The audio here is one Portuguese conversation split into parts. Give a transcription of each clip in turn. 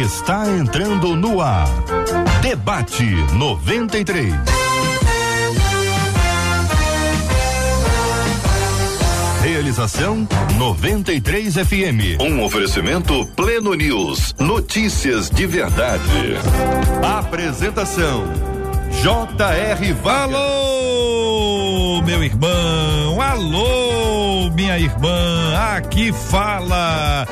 está entrando no ar. Debate 93. Realização 93 FM. Um oferecimento Pleno News. Notícias de verdade. Apresentação J.R. Alô, meu irmão. Alô, irmã. Aqui fala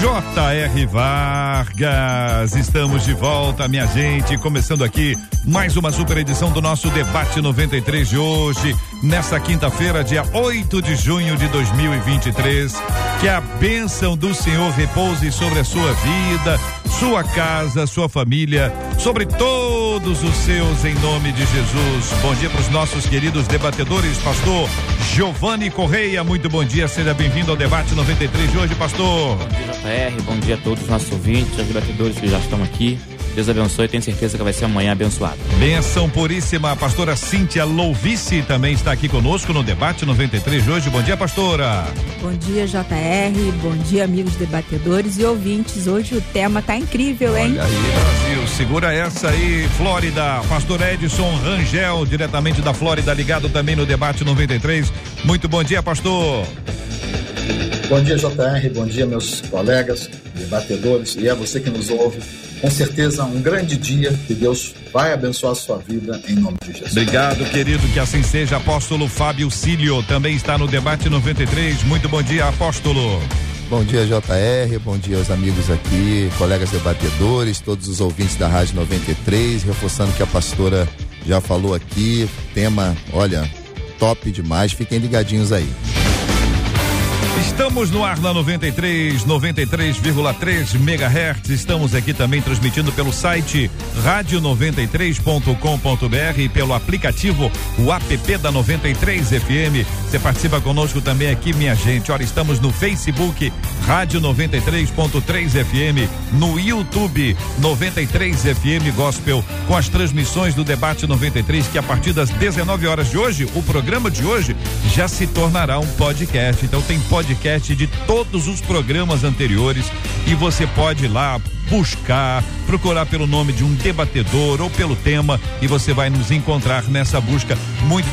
J.R. Vargas. Estamos de volta, minha gente. Começando aqui mais uma super edição do nosso Debate 93 de hoje, nessa quinta-feira, dia 8 de junho de 2023. Que a bênção do Senhor repouse sobre a sua vida, sua casa, sua família, sobre todos os seus, em nome de Jesus. Bom dia para os nossos queridos debatedores, pastor Giovanni Correia. Muito bom dia, seja bem-vindo ao Debate 93 de hoje, pastor. Bom dia, JR. Bom dia a todos os nossos ouvintes, os debatedores que já estão aqui. Deus abençoe, tenho certeza que vai ser amanhã abençoado. Benção puríssima, a pastora Cíntia Louvice também está aqui conosco no debate 93 de hoje. Bom dia, pastora. Bom dia, JR. Bom dia, amigos debatedores e ouvintes. Hoje o tema tá incrível, hein? Olha aí, Brasil, segura essa aí, Flórida. Pastor Edson Rangel, diretamente da Flórida, ligado também no debate 93. Muito bom dia, pastor. Bom dia, JR. Bom dia, meus colegas, debatedores, e é você que nos ouve com certeza um grande dia que Deus vai abençoar a sua vida em nome de Jesus. Obrigado, querido, que assim seja. Apóstolo Fábio Cílio também está no debate 93. Muito bom dia, apóstolo. Bom dia, JR. Bom dia aos amigos aqui, colegas debatedores, todos os ouvintes da Rádio 93. Reforçando que a pastora já falou aqui. Tema, olha, top demais. Fiquem ligadinhos aí. Estamos no ar na 93, 93,3 MHz. Estamos aqui também transmitindo pelo site rádio93.com.br e pelo aplicativo o app da 93 FM. Você participa conosco também aqui, minha gente. Olha, estamos no Facebook Rádio 93.3 FM, no YouTube 93 FM Gospel, com as transmissões do debate 93 que a partir das 19 horas de hoje, o programa de hoje já se tornará um podcast. Então tem podcast de todos os programas anteriores e você pode ir lá buscar, procurar pelo nome de um debatedor ou pelo tema e você vai nos encontrar nessa busca muito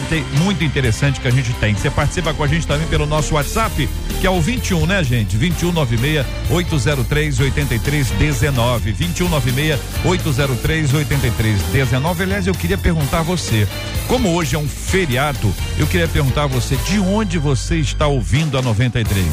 muito interessante que a gente tem. Você participa com a gente também pelo nosso WhatsApp, que é o 21, né, gente? 2196 803 8319. 2196 803 8319. Aliás, eu queria perguntar a você, como hoje é um feriado, eu queria perguntar a você de onde você está ouvindo a 93.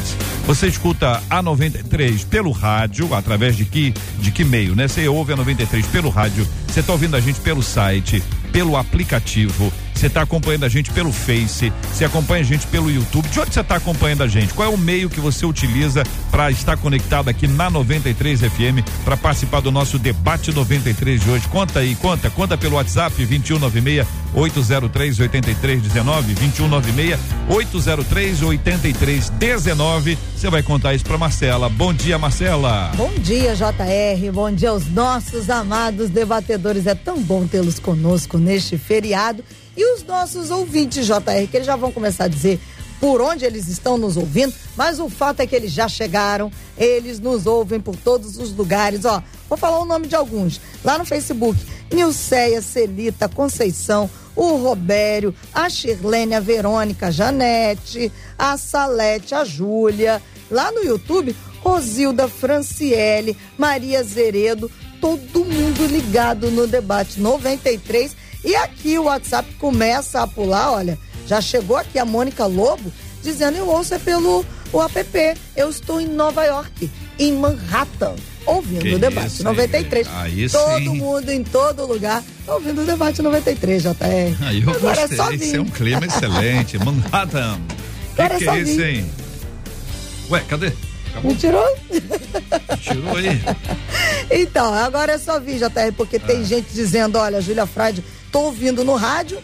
Você escuta a 93 pelo rádio, através de que de que meio, né? Você ouve a 93 pelo rádio, você está ouvindo a gente pelo site, pelo aplicativo, você está acompanhando a gente pelo Face, você acompanha a gente pelo YouTube. De onde você está acompanhando a gente? Qual é o meio que você utiliza para estar conectado aqui na 93 FM para participar do nosso debate 93 de hoje? Conta aí, conta, conta pelo WhatsApp 2196 803 8319 2196 803 8319. Você vai contar isso para Marcela. Bom dia, Marcela. Bom dia, JR. Bom dia aos nossos amados debatedores. É tão bom tê-los conosco neste feriado e os nossos ouvintes, JR, que eles já vão começar a dizer por onde eles estão nos ouvindo, mas o fato é que eles já chegaram, eles nos ouvem por todos os lugares, ó. Vou falar o nome de alguns. Lá no Facebook, Nilceia, Celita, Conceição, o Robério, a Shirlene, a Verônica, a Janete, a Salete, a Júlia. Lá no YouTube, Rosilda, Franciele, Maria Zeredo, todo mundo ligado no debate 93 e aqui o WhatsApp começa a pular, olha, já chegou aqui a Mônica Lobo dizendo eu ouço é pelo o app. Eu estou em Nova York, em Manhattan, ouvindo Que o debate isso, 93. aí, aí todo sim. mundo em todo lugar ouvindo o debate 93, JR. Aí eu Agora gostei, é só vir. é um clima excelente. Manhattan. Que Agora é que é isso, hein? Ué, cadê? Acabou? Me tirou? Tirou aí. Então, agora é só vir, JR, porque Ah. tem gente dizendo, olha, Júlia Freud, tô ouvindo no rádio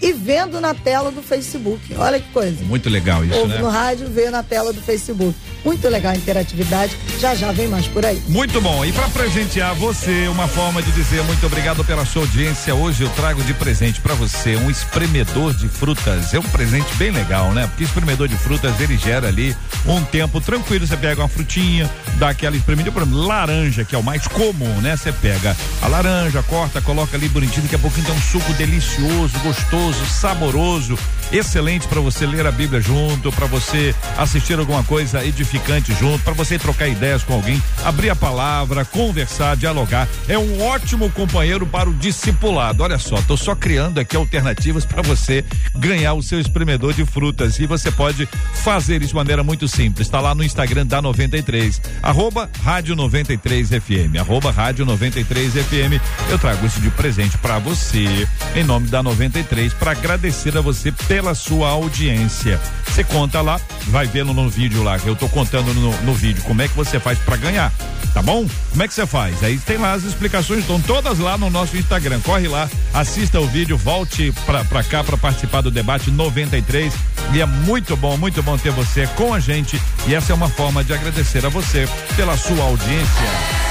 e vendo na tela do Facebook. Olha que coisa. Muito legal isso, Ouve né? no rádio, vê na tela do Facebook. Muito legal a interatividade. Já já vem mais por aí. Muito bom. E para presentear você, uma forma de dizer muito obrigado pela sua audiência. Hoje eu trago de presente para você um espremedor de frutas. É um presente bem legal, né? Porque espremedor de frutas ele gera ali um tempo tranquilo. Você pega uma frutinha, dá aquela espremida, por exemplo, laranja, que é o mais comum, né? Você pega a laranja, corta, coloca ali bonitinho, daqui a pouquinho tem um suco delicioso, gostoso, saboroso, excelente para você ler a Bíblia junto, para você assistir alguma coisa edificante junto, para você trocar ideias com alguém, abrir a palavra, conversar, dialogar. É um ótimo companheiro para o discipulado. Olha só, tô só criando aqui alternativas para você ganhar o seu espremedor de frutas e você pode fazer isso de maneira muito simples. Está lá no Instagram da 93, arroba rádio 93 FM, arroba rádio 93 FM. Eu trago isso de presente para você em nome da 93 para agradecer a você pela sua audiência. Você conta lá, vai vendo no vídeo lá, eu tô contando no, no vídeo como é que você faz para ganhar, tá bom? Como é que você faz? Aí tem lá as explicações, estão todas lá no nosso Instagram. Corre lá, assista o vídeo, volte para cá para participar do debate 93 e é muito bom, muito bom ter você com a gente e essa é uma forma de agradecer a você pela sua audiência.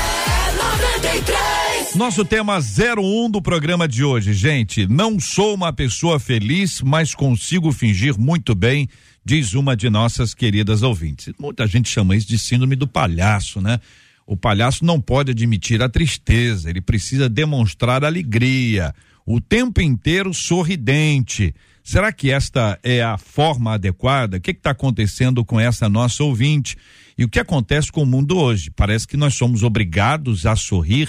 Nosso tema 01 do programa de hoje, gente. Não sou uma pessoa feliz, mas consigo fingir muito bem, diz uma de nossas queridas ouvintes. Muita gente chama isso de síndrome do palhaço, né? O palhaço não pode admitir a tristeza, ele precisa demonstrar alegria, o tempo inteiro sorridente. Será que esta é a forma adequada? O que está acontecendo com essa nossa ouvinte? E o que acontece com o mundo hoje? Parece que nós somos obrigados a sorrir.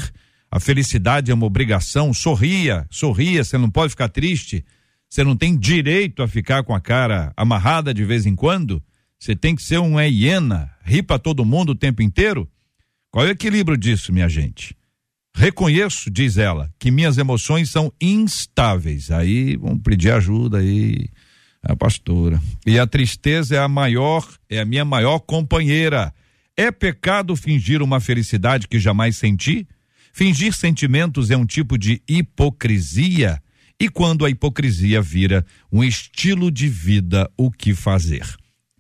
A felicidade é uma obrigação. Sorria, sorria, você não pode ficar triste. Você não tem direito a ficar com a cara amarrada de vez em quando. Você tem que ser uma hiena, rir para todo mundo o tempo inteiro. Qual é o equilíbrio disso, minha gente? Reconheço, diz ela, que minhas emoções são instáveis. Aí vamos pedir ajuda aí a pastora. E a tristeza é a maior, é a minha maior companheira. É pecado fingir uma felicidade que jamais senti? Fingir sentimentos é um tipo de hipocrisia. E quando a hipocrisia vira um estilo de vida, o que fazer?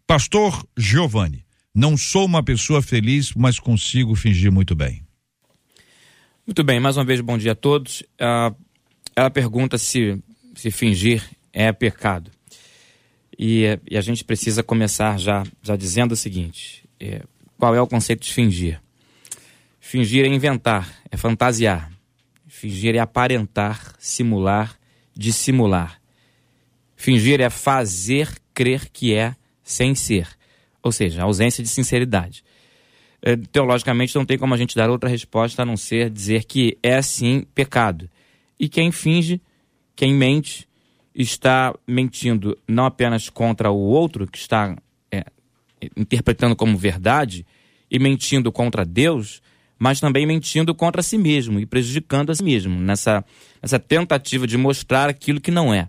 Pastor Giovanni, não sou uma pessoa feliz, mas consigo fingir muito bem. Muito bem, mais uma vez bom dia a todos. Uh, ela pergunta se, se fingir é pecado. E, e, a gente precisa começar já, já dizendo o seguinte: é, qual é o conceito de fingir? Fingir é inventar, é fantasiar. Fingir é aparentar, simular, dissimular. Fingir é fazer crer que é sem ser, ou seja, ausência de sinceridade. É, teologicamente, não tem como a gente dar outra resposta a não ser dizer que é sim pecado. E quem finge, quem mente, está mentindo não apenas contra o outro, que está é, interpretando como verdade, e mentindo contra Deus, mas também mentindo contra si mesmo e prejudicando a si mesmo, nessa, nessa tentativa de mostrar aquilo que não é.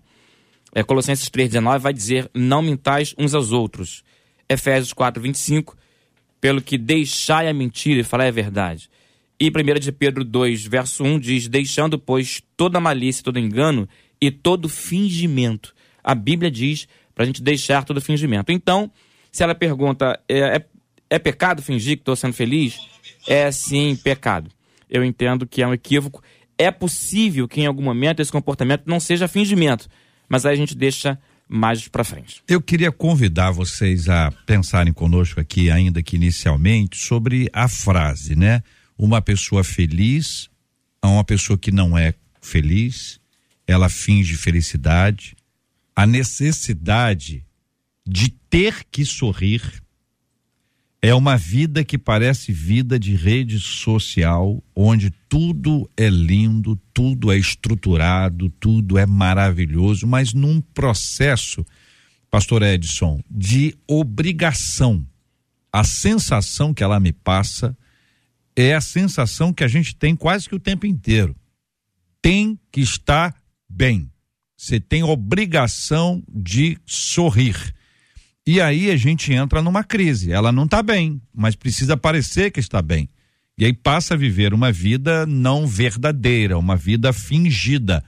é Colossenses 3,19 vai dizer: Não mintais uns aos outros. Efésios 4,25, pelo que deixai a mentira e falai a verdade. E 1 de Pedro 2, verso 1 diz: Deixando, pois, toda malícia, todo engano e todo fingimento. A Bíblia diz para a gente deixar todo fingimento. Então, se ela pergunta, é, é, é pecado fingir que estou sendo feliz? É sim pecado. Eu entendo que é um equívoco. É possível que em algum momento esse comportamento não seja fingimento, mas aí a gente deixa mais para frente. Eu queria convidar vocês a pensarem conosco aqui, ainda que inicialmente, sobre a frase, né? Uma pessoa feliz a uma pessoa que não é feliz, ela finge felicidade, a necessidade de ter que sorrir é uma vida que parece vida de rede social, onde tudo é lindo, tudo é estruturado, tudo é maravilhoso, mas num processo, Pastor Edson, de obrigação. A sensação que ela me passa é a sensação que a gente tem quase que o tempo inteiro. Tem que estar bem. Você tem obrigação de sorrir. E aí a gente entra numa crise. Ela não está bem, mas precisa parecer que está bem. E aí passa a viver uma vida não verdadeira, uma vida fingida.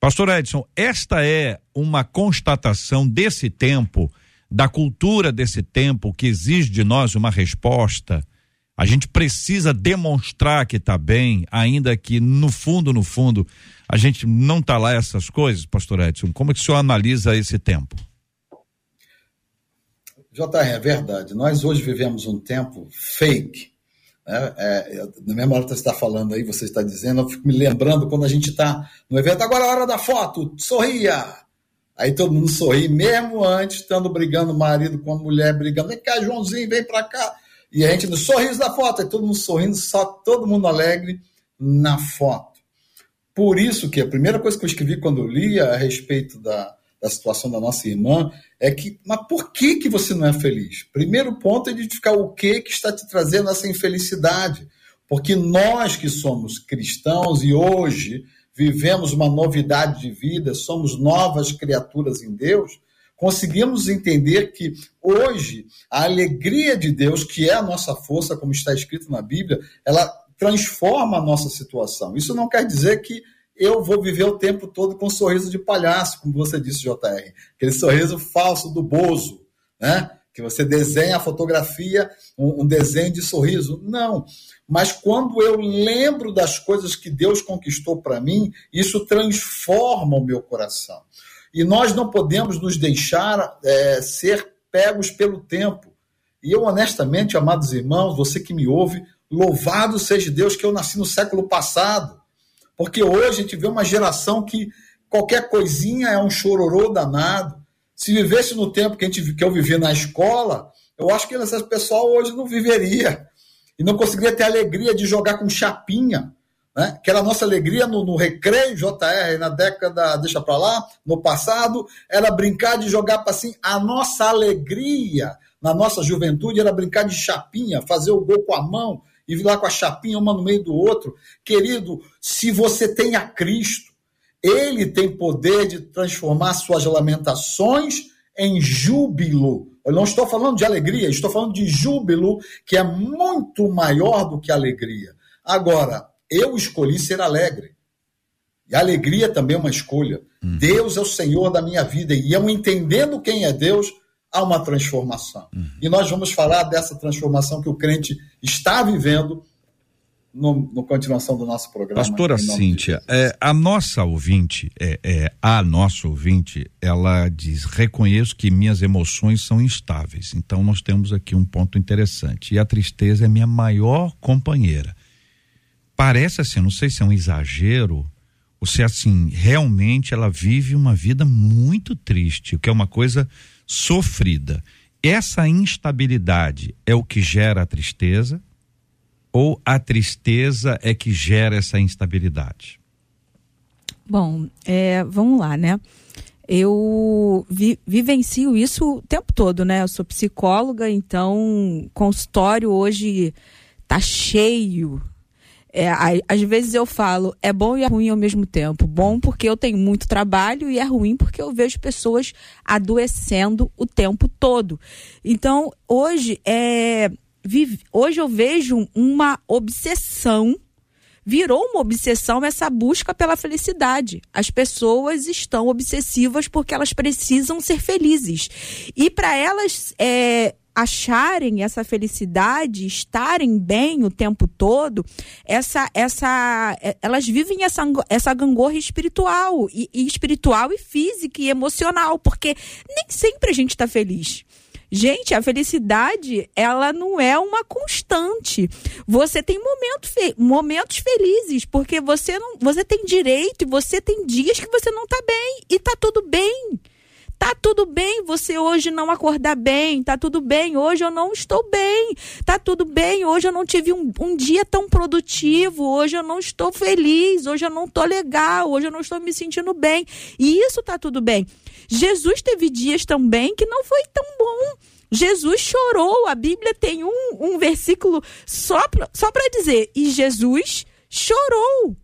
Pastor Edson, esta é uma constatação desse tempo da cultura desse tempo que exige de nós uma resposta. A gente precisa demonstrar que está bem, ainda que no fundo, no fundo, a gente não está lá essas coisas, pastor Edson. Como é que o senhor analisa esse tempo? JR, é verdade. Nós hoje vivemos um tempo fake. Né? É, na mesma hora que você está falando aí, você está dizendo, eu fico me lembrando quando a gente está no evento, agora é a hora da foto, sorria! Aí todo mundo sorri, mesmo antes, estando brigando, marido com a mulher brigando, vem cá, Joãozinho, vem para cá. E a gente no sorriso da foto, aí todo mundo sorrindo, só todo mundo alegre na foto. Por isso que a primeira coisa que eu escrevi quando eu li a respeito da, da situação da nossa irmã é que, mas por que, que você não é feliz? Primeiro ponto é identificar o que, que está te trazendo essa infelicidade. Porque nós que somos cristãos e hoje vivemos uma novidade de vida, somos novas criaturas em Deus, conseguimos entender que hoje a alegria de Deus, que é a nossa força, como está escrito na Bíblia, ela transforma a nossa situação. Isso não quer dizer que eu vou viver o tempo todo com um sorriso de palhaço, como você disse, JR. Aquele sorriso falso do Bozo, né? Que você desenha a fotografia, um, um desenho de sorriso. Não. Mas quando eu lembro das coisas que Deus conquistou para mim, isso transforma o meu coração. E nós não podemos nos deixar é, ser pegos pelo tempo. E eu, honestamente, amados irmãos, você que me ouve, louvado seja Deus que eu nasci no século passado porque hoje a gente vê uma geração que qualquer coisinha é um chororô danado. Se vivesse no tempo que, a gente, que eu vivi na escola, eu acho que esse pessoal hoje não viveria. E não conseguiria ter a alegria de jogar com chapinha. Né? Que era a nossa alegria no, no recreio, JR, na década, deixa para lá, no passado, era brincar de jogar para assim. A nossa alegria na nossa juventude era brincar de chapinha, fazer o gol com a mão, e vir lá com a chapinha uma no meio do outro. Querido, se você tem a Cristo, ele tem poder de transformar suas lamentações em júbilo. Eu não estou falando de alegria, estou falando de júbilo, que é muito maior do que alegria. Agora, eu escolhi ser alegre. E a alegria também é uma escolha. Hum. Deus é o Senhor da minha vida. E eu entendendo quem é Deus, há uma transformação. Uhum. E nós vamos falar dessa transformação que o crente está vivendo no, no continuação do nosso programa. Pastora Cíntia, é, a nossa ouvinte, é, é, a nossa ouvinte, ela diz: reconheço que minhas emoções são instáveis. Então nós temos aqui um ponto interessante. E a tristeza é minha maior companheira. Parece assim, não sei se é um exagero, ou se assim, realmente ela vive uma vida muito triste, o que é uma coisa sofrida. Essa instabilidade é o que gera a tristeza ou a tristeza é que gera essa instabilidade? Bom, é, vamos lá, né? Eu vi, vivencio isso o tempo todo, né? Eu sou psicóloga, então consultório hoje tá cheio é, às vezes eu falo, é bom e é ruim ao mesmo tempo. Bom porque eu tenho muito trabalho e é ruim porque eu vejo pessoas adoecendo o tempo todo. Então, hoje é hoje eu vejo uma obsessão virou uma obsessão essa busca pela felicidade. As pessoas estão obsessivas porque elas precisam ser felizes. E para elas é, acharem essa felicidade, estarem bem o tempo todo, essa, essa, é, elas vivem essa, essa gangorra espiritual, e, e espiritual e física e emocional, porque nem sempre a gente está feliz. Gente, a felicidade, ela não é uma constante. Você tem momento fe momentos felizes, porque você não, você tem direito e você tem dias que você não está bem e está tudo bem. Tá tudo bem você hoje não acordar bem, tá tudo bem, hoje eu não estou bem, tá tudo bem, hoje eu não tive um, um dia tão produtivo, hoje eu não estou feliz, hoje eu não estou legal, hoje eu não estou me sentindo bem. E isso tá tudo bem. Jesus teve dias também que não foi tão bom. Jesus chorou. A Bíblia tem um, um versículo só para só dizer: e Jesus chorou.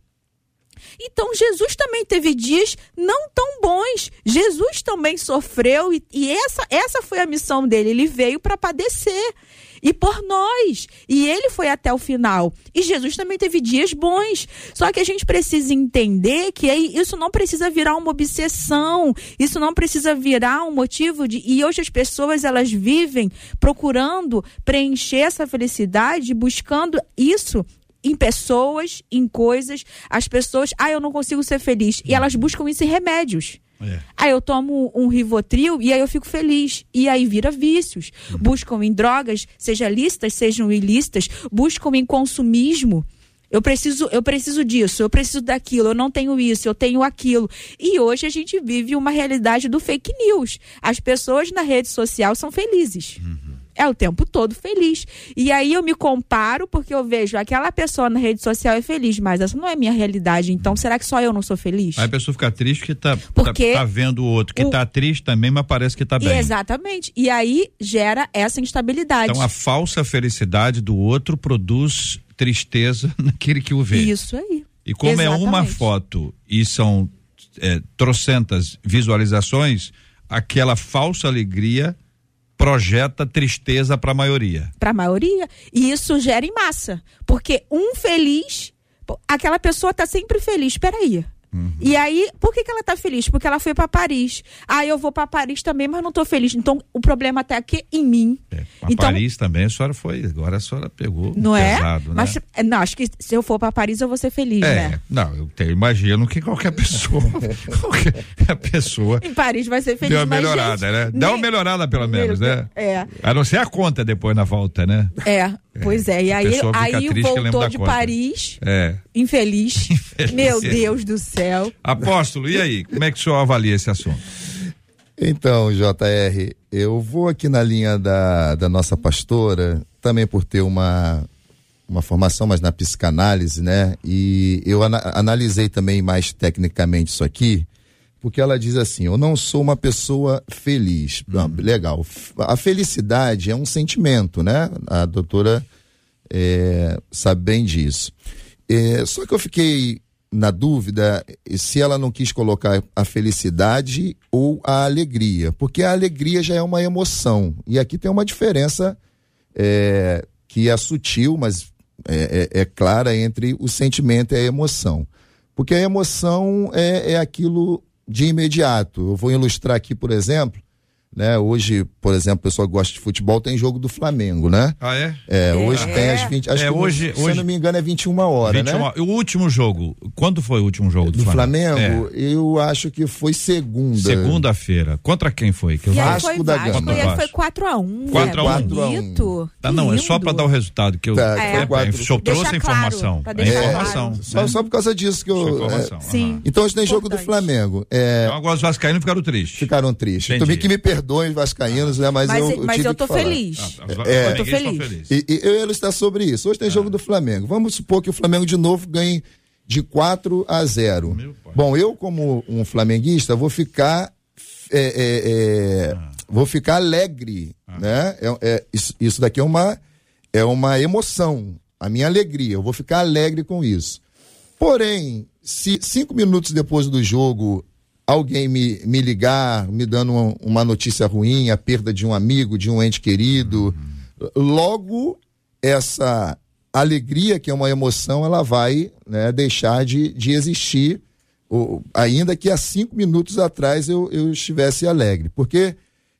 Então Jesus também teve dias não tão bons. Jesus também sofreu e, e essa, essa foi a missão dele. Ele veio para padecer. e por nós. E ele foi até o final. E Jesus também teve dias bons. Só que a gente precisa entender que isso não precisa virar uma obsessão, isso não precisa virar um motivo de. E hoje as pessoas elas vivem procurando preencher essa felicidade, buscando isso em pessoas, em coisas. As pessoas, ah, eu não consigo ser feliz. E elas buscam isso em remédios. É. Aí eu tomo um Rivotril e aí eu fico feliz. E aí vira vícios. Uhum. Buscam em drogas, seja lícitas, sejam ilícitas, buscam em consumismo. Eu preciso, eu preciso disso, eu preciso daquilo, eu não tenho isso, eu tenho aquilo. E hoje a gente vive uma realidade do fake news. As pessoas na rede social são felizes. Uhum é o tempo todo feliz. E aí eu me comparo porque eu vejo aquela pessoa na rede social é feliz, mas essa não é minha realidade. Então, será que só eu não sou feliz? Aí a pessoa fica triste que tá, tá porque tá, tá vendo o outro que o... tá triste também, mas parece que tá bem. Exatamente. E aí gera essa instabilidade. Então a falsa felicidade do outro produz tristeza naquele que o vê. Isso aí. E como Exatamente. é uma foto e são é, trocentas visualizações, aquela falsa alegria projeta tristeza para a maioria. Para a maioria. E isso gera em massa. Porque um feliz, aquela pessoa está sempre feliz. Espera aí. Uhum. E aí, por que, que ela tá feliz? Porque ela foi para Paris. Ah, eu vou para Paris também, mas não tô feliz. Então, o problema tá aqui em mim. É, então, Paris também, a senhora foi. Agora a senhora pegou. Não é? pesado, é? Né? Mas, não, acho que se eu for para Paris, eu vou ser feliz, é, né? Não, eu te, imagino que qualquer pessoa. qualquer pessoa. Em Paris vai ser feliz. Deu uma melhorada, gente, né? Dá nem... uma melhorada, pelo menos, né? É. A não ser a conta depois na volta, né? É. Pois é, e aí, aí voltou de. Paris, é. infeliz. infeliz. Meu Deus do céu. Apóstolo, e aí? Como é que o senhor avalia esse assunto? Então, JR, eu vou aqui na linha da, da nossa pastora, também por ter uma, uma formação mais na psicanálise, né? E eu ana analisei também mais tecnicamente isso aqui, porque ela diz assim: eu não sou uma pessoa feliz. Hum. legal. A felicidade é um sentimento, né? A doutora é, sabe bem disso. É, só que eu fiquei na dúvida se ela não quis colocar a felicidade ou a alegria, porque a alegria já é uma emoção. E aqui tem uma diferença é, que é sutil, mas é, é, é, clara entre o sentimento e a emoção. Porque a emoção é, é aquilo de imediato. Eu vou ilustrar aqui, por exemplo, né? Hoje, por exemplo, o pessoal que gosta de futebol tem jogo do Flamengo, né? Ah, é? É, hoje é. tem as 20. Acho é, que, hoje, se hoje, eu não me engano, é 21 horas, 21, né? O último jogo, quando foi o último jogo do, do Flamengo? Flamengo é. Eu acho que foi segunda. Segunda-feira. Contra quem foi? Que o Vasco da Gama. E foi 4x1. 4x1. Tá, não, é só para dar o resultado que eu, tá, é, é, é, eu trouxe a informação. Claro, a informação. Claro. Só, só por causa disso que eu. É, sim. Então hoje tem jogo do Flamengo. É, então agora os Vascaínos ficaram tristes. Ficaram tristes. Também que me perdoem, Vascaínos né? Mas, mas eu, eu, mas eu tô feliz. Ah, é, eu tô feliz. E, e eu ia estar sobre isso. Hoje tem ah. jogo do Flamengo. Vamos supor que o Flamengo de novo ganhe de 4 a 0. Bom, eu, como um flamenguista, vou ficar. É, é, é, ah. Vou ficar alegre. Ah. Né? É, é, isso, isso daqui é uma, é uma emoção. A minha alegria. Eu vou ficar alegre com isso. Porém, se cinco minutos depois do jogo alguém me, me ligar, me dando uma, uma, notícia ruim, a perda de um amigo, de um ente querido, logo essa alegria, que é uma emoção, ela vai né, deixar de, de existir, ou, ainda que há cinco minutos atrás eu, eu estivesse alegre. Porque,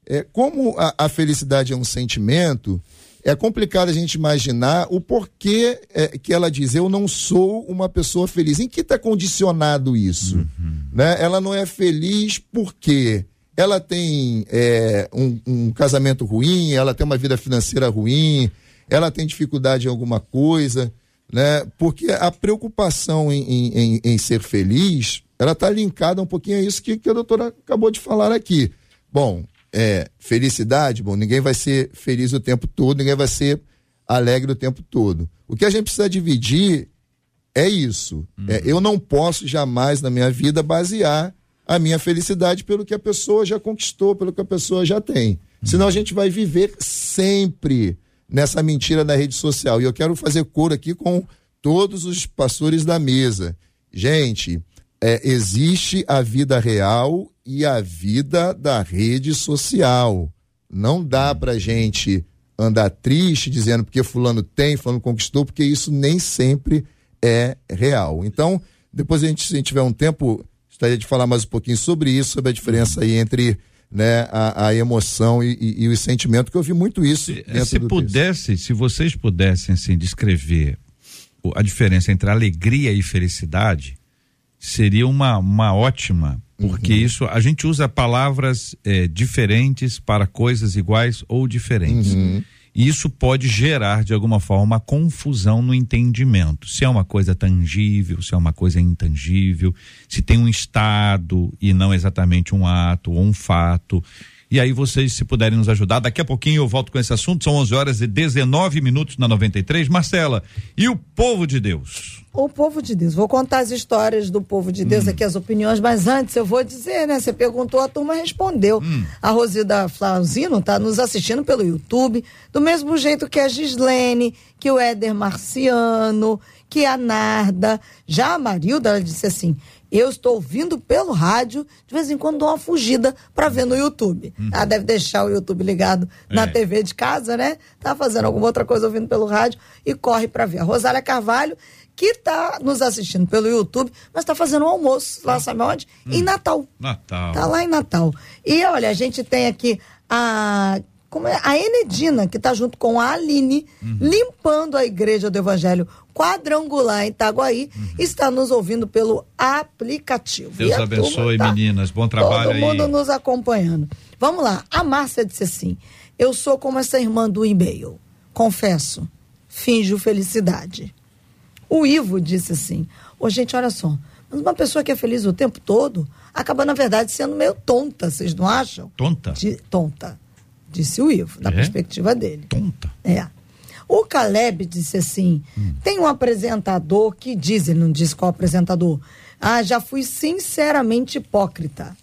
é, como a, a felicidade é um sentimento, é complicado a gente imaginar o porquê é, que ela diz eu não sou uma pessoa feliz. Em que está condicionado isso? Uhum. Né? Ela não é feliz porque ela tem é, um, um, casamento ruim, ela tem uma vida financeira ruim, ela tem dificuldade em alguma coisa, né? Porque a preocupação em, em, em ser feliz, ela está linkada um pouquinho a isso que, que a doutora acabou de falar aqui. Bom, é, felicidade, bom, ninguém vai ser feliz o tempo todo, ninguém vai ser alegre o tempo todo. O que a gente precisa dividir é isso. Uhum. É, eu não posso jamais na minha vida basear a minha felicidade pelo que a pessoa já conquistou, pelo que a pessoa já tem. Uhum. Senão a gente vai viver sempre nessa mentira da rede social. E eu quero fazer cor aqui com todos os pastores da mesa. Gente, é, existe a vida real e a vida da rede social. Não dá para gente andar triste, dizendo porque fulano tem, fulano conquistou, porque isso nem sempre é real. Então, depois a gente, se a gente tiver um tempo, gostaria de falar mais um pouquinho sobre isso, sobre a diferença aí entre né, a, a emoção e, e, e, o sentimento, que eu vi muito isso. Se, se pudesse, se vocês pudessem assim, descrever a diferença entre alegria e felicidade, seria uma, uma ótima, porque uhum. isso a gente usa palavras é, diferentes para coisas iguais ou diferentes. Uhum. E isso pode gerar, de alguma forma, uma confusão no entendimento. Se é uma coisa tangível, se é uma coisa intangível, se tem um estado e não exatamente um ato ou um fato. E aí vocês, se puderem nos ajudar, daqui a pouquinho eu volto com esse assunto. São 11 horas e 19 minutos na 93. Marcela, e o povo de Deus? O povo de Deus. Vou contar as histórias do povo de Deus hum. aqui, as opiniões, mas antes eu vou dizer, né? Você perguntou, a turma respondeu. Hum. A Rosida Flauzino está nos assistindo pelo YouTube, do mesmo jeito que a Gislene, que o Éder Marciano, que a Narda. Já a Marilda, ela disse assim: eu estou ouvindo pelo rádio, de vez em quando dou uma fugida para ver no YouTube. Uhum. Ela deve deixar o YouTube ligado na é. TV de casa, né? Tá fazendo alguma outra coisa ouvindo pelo rádio e corre para ver. A Rosália Carvalho, que está nos assistindo pelo YouTube, mas está fazendo um almoço lá, sabe onde? Hum. Em Natal. Natal. Tá lá em Natal. E olha, a gente tem aqui a como é, a Enedina, que está junto com a Aline, uhum. limpando a igreja do Evangelho quadrangular em Itaguaí, uhum. está nos ouvindo pelo aplicativo. Deus abençoe, tá, meninas. Bom trabalho todo aí. Todo mundo nos acompanhando. Vamos lá. A Márcia disse assim: Eu sou como essa irmã do e-mail. Confesso, finjo felicidade. O Ivo disse assim: Ô, gente, olha só. Mas uma pessoa que é feliz o tempo todo acaba, na verdade, sendo meio tonta, vocês não acham? Tonta? De, tonta disse o Ivo, da é? perspectiva dele. Tonta. É. O Caleb disse assim: hum. tem um apresentador que diz, ele não diz qual apresentador, ah, já fui sinceramente hipócrita.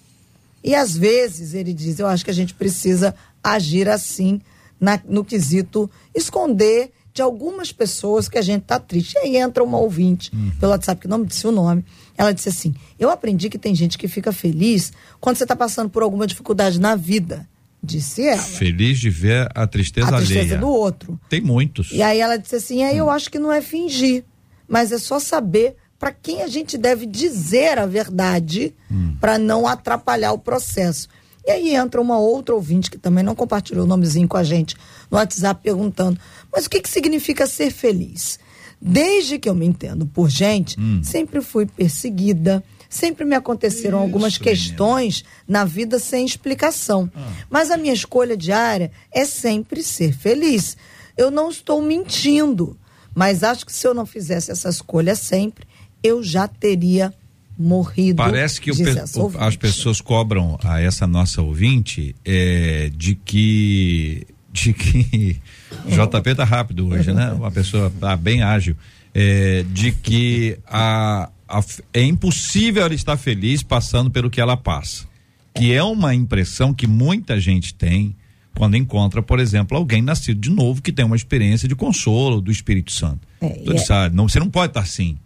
E às vezes, ele diz, eu acho que a gente precisa agir assim na, no quesito esconder de algumas pessoas que a gente tá triste. E aí entra uma ouvinte hum. pelo WhatsApp, que não me disse o nome. Ela disse assim: Eu aprendi que tem gente que fica feliz quando você está passando por alguma dificuldade na vida disse ela. Feliz de ver a tristeza, a tristeza alheia. do outro. Tem muitos. E aí ela disse assim: aí hum. eu acho que não é fingir, mas é só saber para quem a gente deve dizer a verdade hum. para não atrapalhar o processo. E aí entra uma outra ouvinte que também não compartilhou o nomezinho com a gente no WhatsApp perguntando: mas o que, que significa ser feliz? Desde que eu me entendo por gente, hum. sempre fui perseguida, sempre me aconteceram Isso, algumas questões menina. na vida sem explicação. Ah. Mas a minha escolha diária é sempre ser feliz. Eu não estou mentindo, mas acho que se eu não fizesse essa escolha sempre, eu já teria morrido. Parece que o, o, as pessoas cobram a essa nossa ouvinte é, de que de que JP tá rápido hoje, né? Uma pessoa tá bem ágil. É, de que a, a, é impossível ela estar feliz passando pelo que ela passa. Que é uma impressão que muita gente tem quando encontra, por exemplo, alguém nascido de novo que tem uma experiência de consolo do Espírito Santo. É, então, é... sabe, não, você não pode estar assim.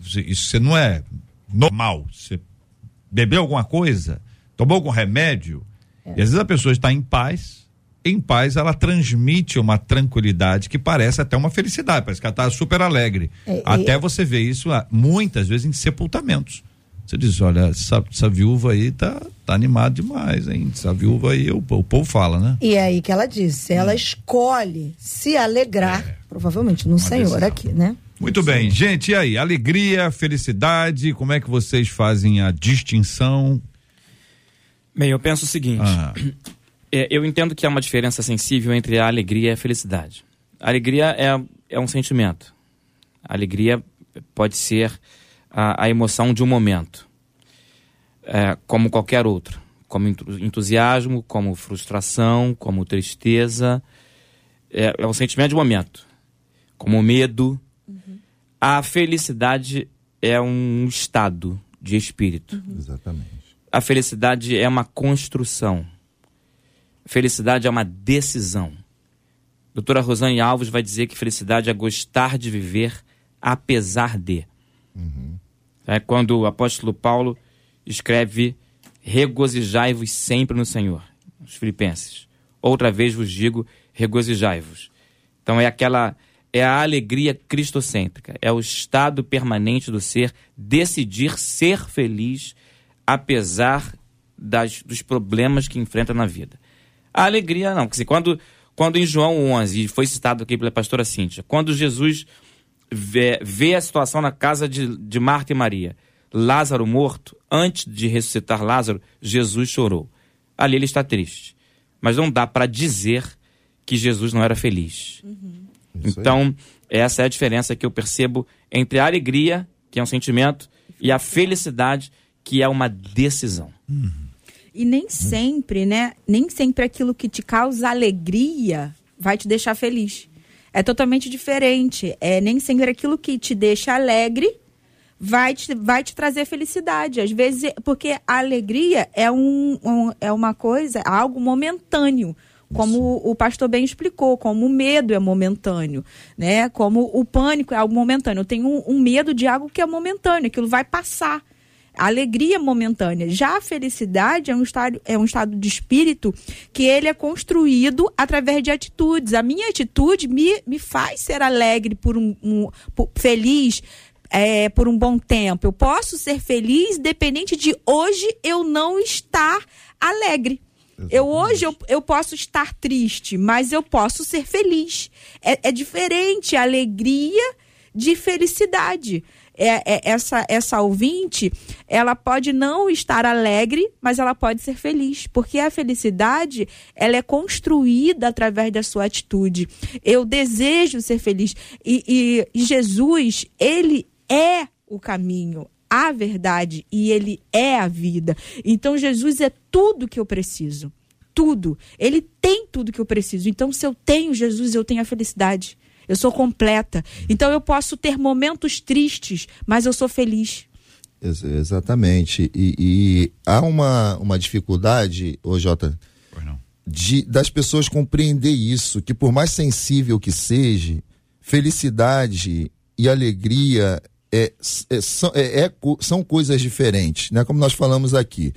Isso, isso você não é normal. Você bebeu alguma coisa, tomou algum remédio, é. e às vezes a pessoa está em paz, em paz, ela transmite uma tranquilidade que parece até uma felicidade, parece que ela está super alegre. É, até você vê isso ah, muitas vezes em sepultamentos. Você diz, olha, essa, essa, viúva aí tá, tá animada demais, hein? Essa viúva aí, o, o povo fala, né? E é aí que ela disse, ela hum. escolhe se alegrar, é, provavelmente, no Senhor decisão. aqui, né? Muito bem, gente, e aí? Alegria, felicidade, como é que vocês fazem a distinção? Bem, eu penso o seguinte. Ah. É, eu entendo que há uma diferença sensível entre a alegria e a felicidade. A alegria é, é um sentimento. A alegria pode ser a, a emoção de um momento, é, como qualquer outro. Como entusiasmo, como frustração, como tristeza. É, é um sentimento de momento. Como medo. Uhum. A felicidade é um estado de espírito. Uhum. Exatamente. A felicidade é uma construção Felicidade é uma decisão. Doutora Rosane Alves vai dizer que felicidade é gostar de viver apesar de. Uhum. É quando o apóstolo Paulo escreve: regozijai-vos sempre no Senhor, os Filipenses. Outra vez vos digo: regozijai-vos. Então é aquela é a alegria cristocêntrica, é o estado permanente do ser decidir ser feliz apesar das, dos problemas que enfrenta na vida. A alegria não, porque quando quando em João 11, e foi citado aqui pela pastora Cíntia, quando Jesus vê, vê a situação na casa de, de Marta e Maria, Lázaro morto, antes de ressuscitar Lázaro, Jesus chorou. Ali ele está triste. Mas não dá para dizer que Jesus não era feliz. Uhum. Então, essa é a diferença que eu percebo entre a alegria, que é um sentimento, e a felicidade, que é uma decisão. Uhum. E nem sempre, né? Nem sempre aquilo que te causa alegria vai te deixar feliz. É totalmente diferente. É nem sempre aquilo que te deixa alegre vai te, vai te trazer felicidade. Às vezes, porque a alegria é, um, um é uma coisa, é algo momentâneo como o pastor bem explicou, como o medo é momentâneo, né? Como o pânico é algo momentâneo. Eu tenho um, um medo de algo que é momentâneo, aquilo vai passar. A alegria momentânea. Já a felicidade é um, estado, é um estado de espírito que ele é construído através de atitudes. A minha atitude me, me faz ser alegre por um, um por, feliz é, por um bom tempo. Eu posso ser feliz dependente de hoje eu não estar alegre. Eu hoje eu, eu posso estar triste, mas eu posso ser feliz. É, é diferente a alegria de felicidade é, é, essa, essa ouvinte, ela pode não estar alegre, mas ela pode ser feliz, porque a felicidade, ela é construída através da sua atitude. Eu desejo ser feliz. E, e, Jesus, ele é o caminho, a verdade e ele é a vida. Então Jesus é tudo que eu preciso. Tudo. Ele tem tudo que eu preciso. Então se eu tenho Jesus, eu tenho a felicidade. Eu sou completa. Então eu posso ter momentos tristes, mas eu sou feliz. Ex exatamente. E, e, há uma, uma dificuldade, ô Jota, de, das pessoas compreender isso, que por mais sensível que seja, felicidade e alegria é, é, são, é, é, são coisas diferentes, né? Como nós falamos aqui.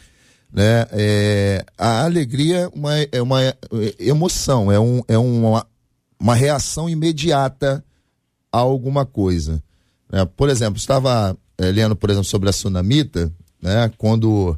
Né? É, a alegria uma, é uma emoção, é, um, é uma, uma reação imediata a alguma coisa. Né? Por exemplo, estava é, lendo, por exemplo, sobre a sunamita, né? Quando.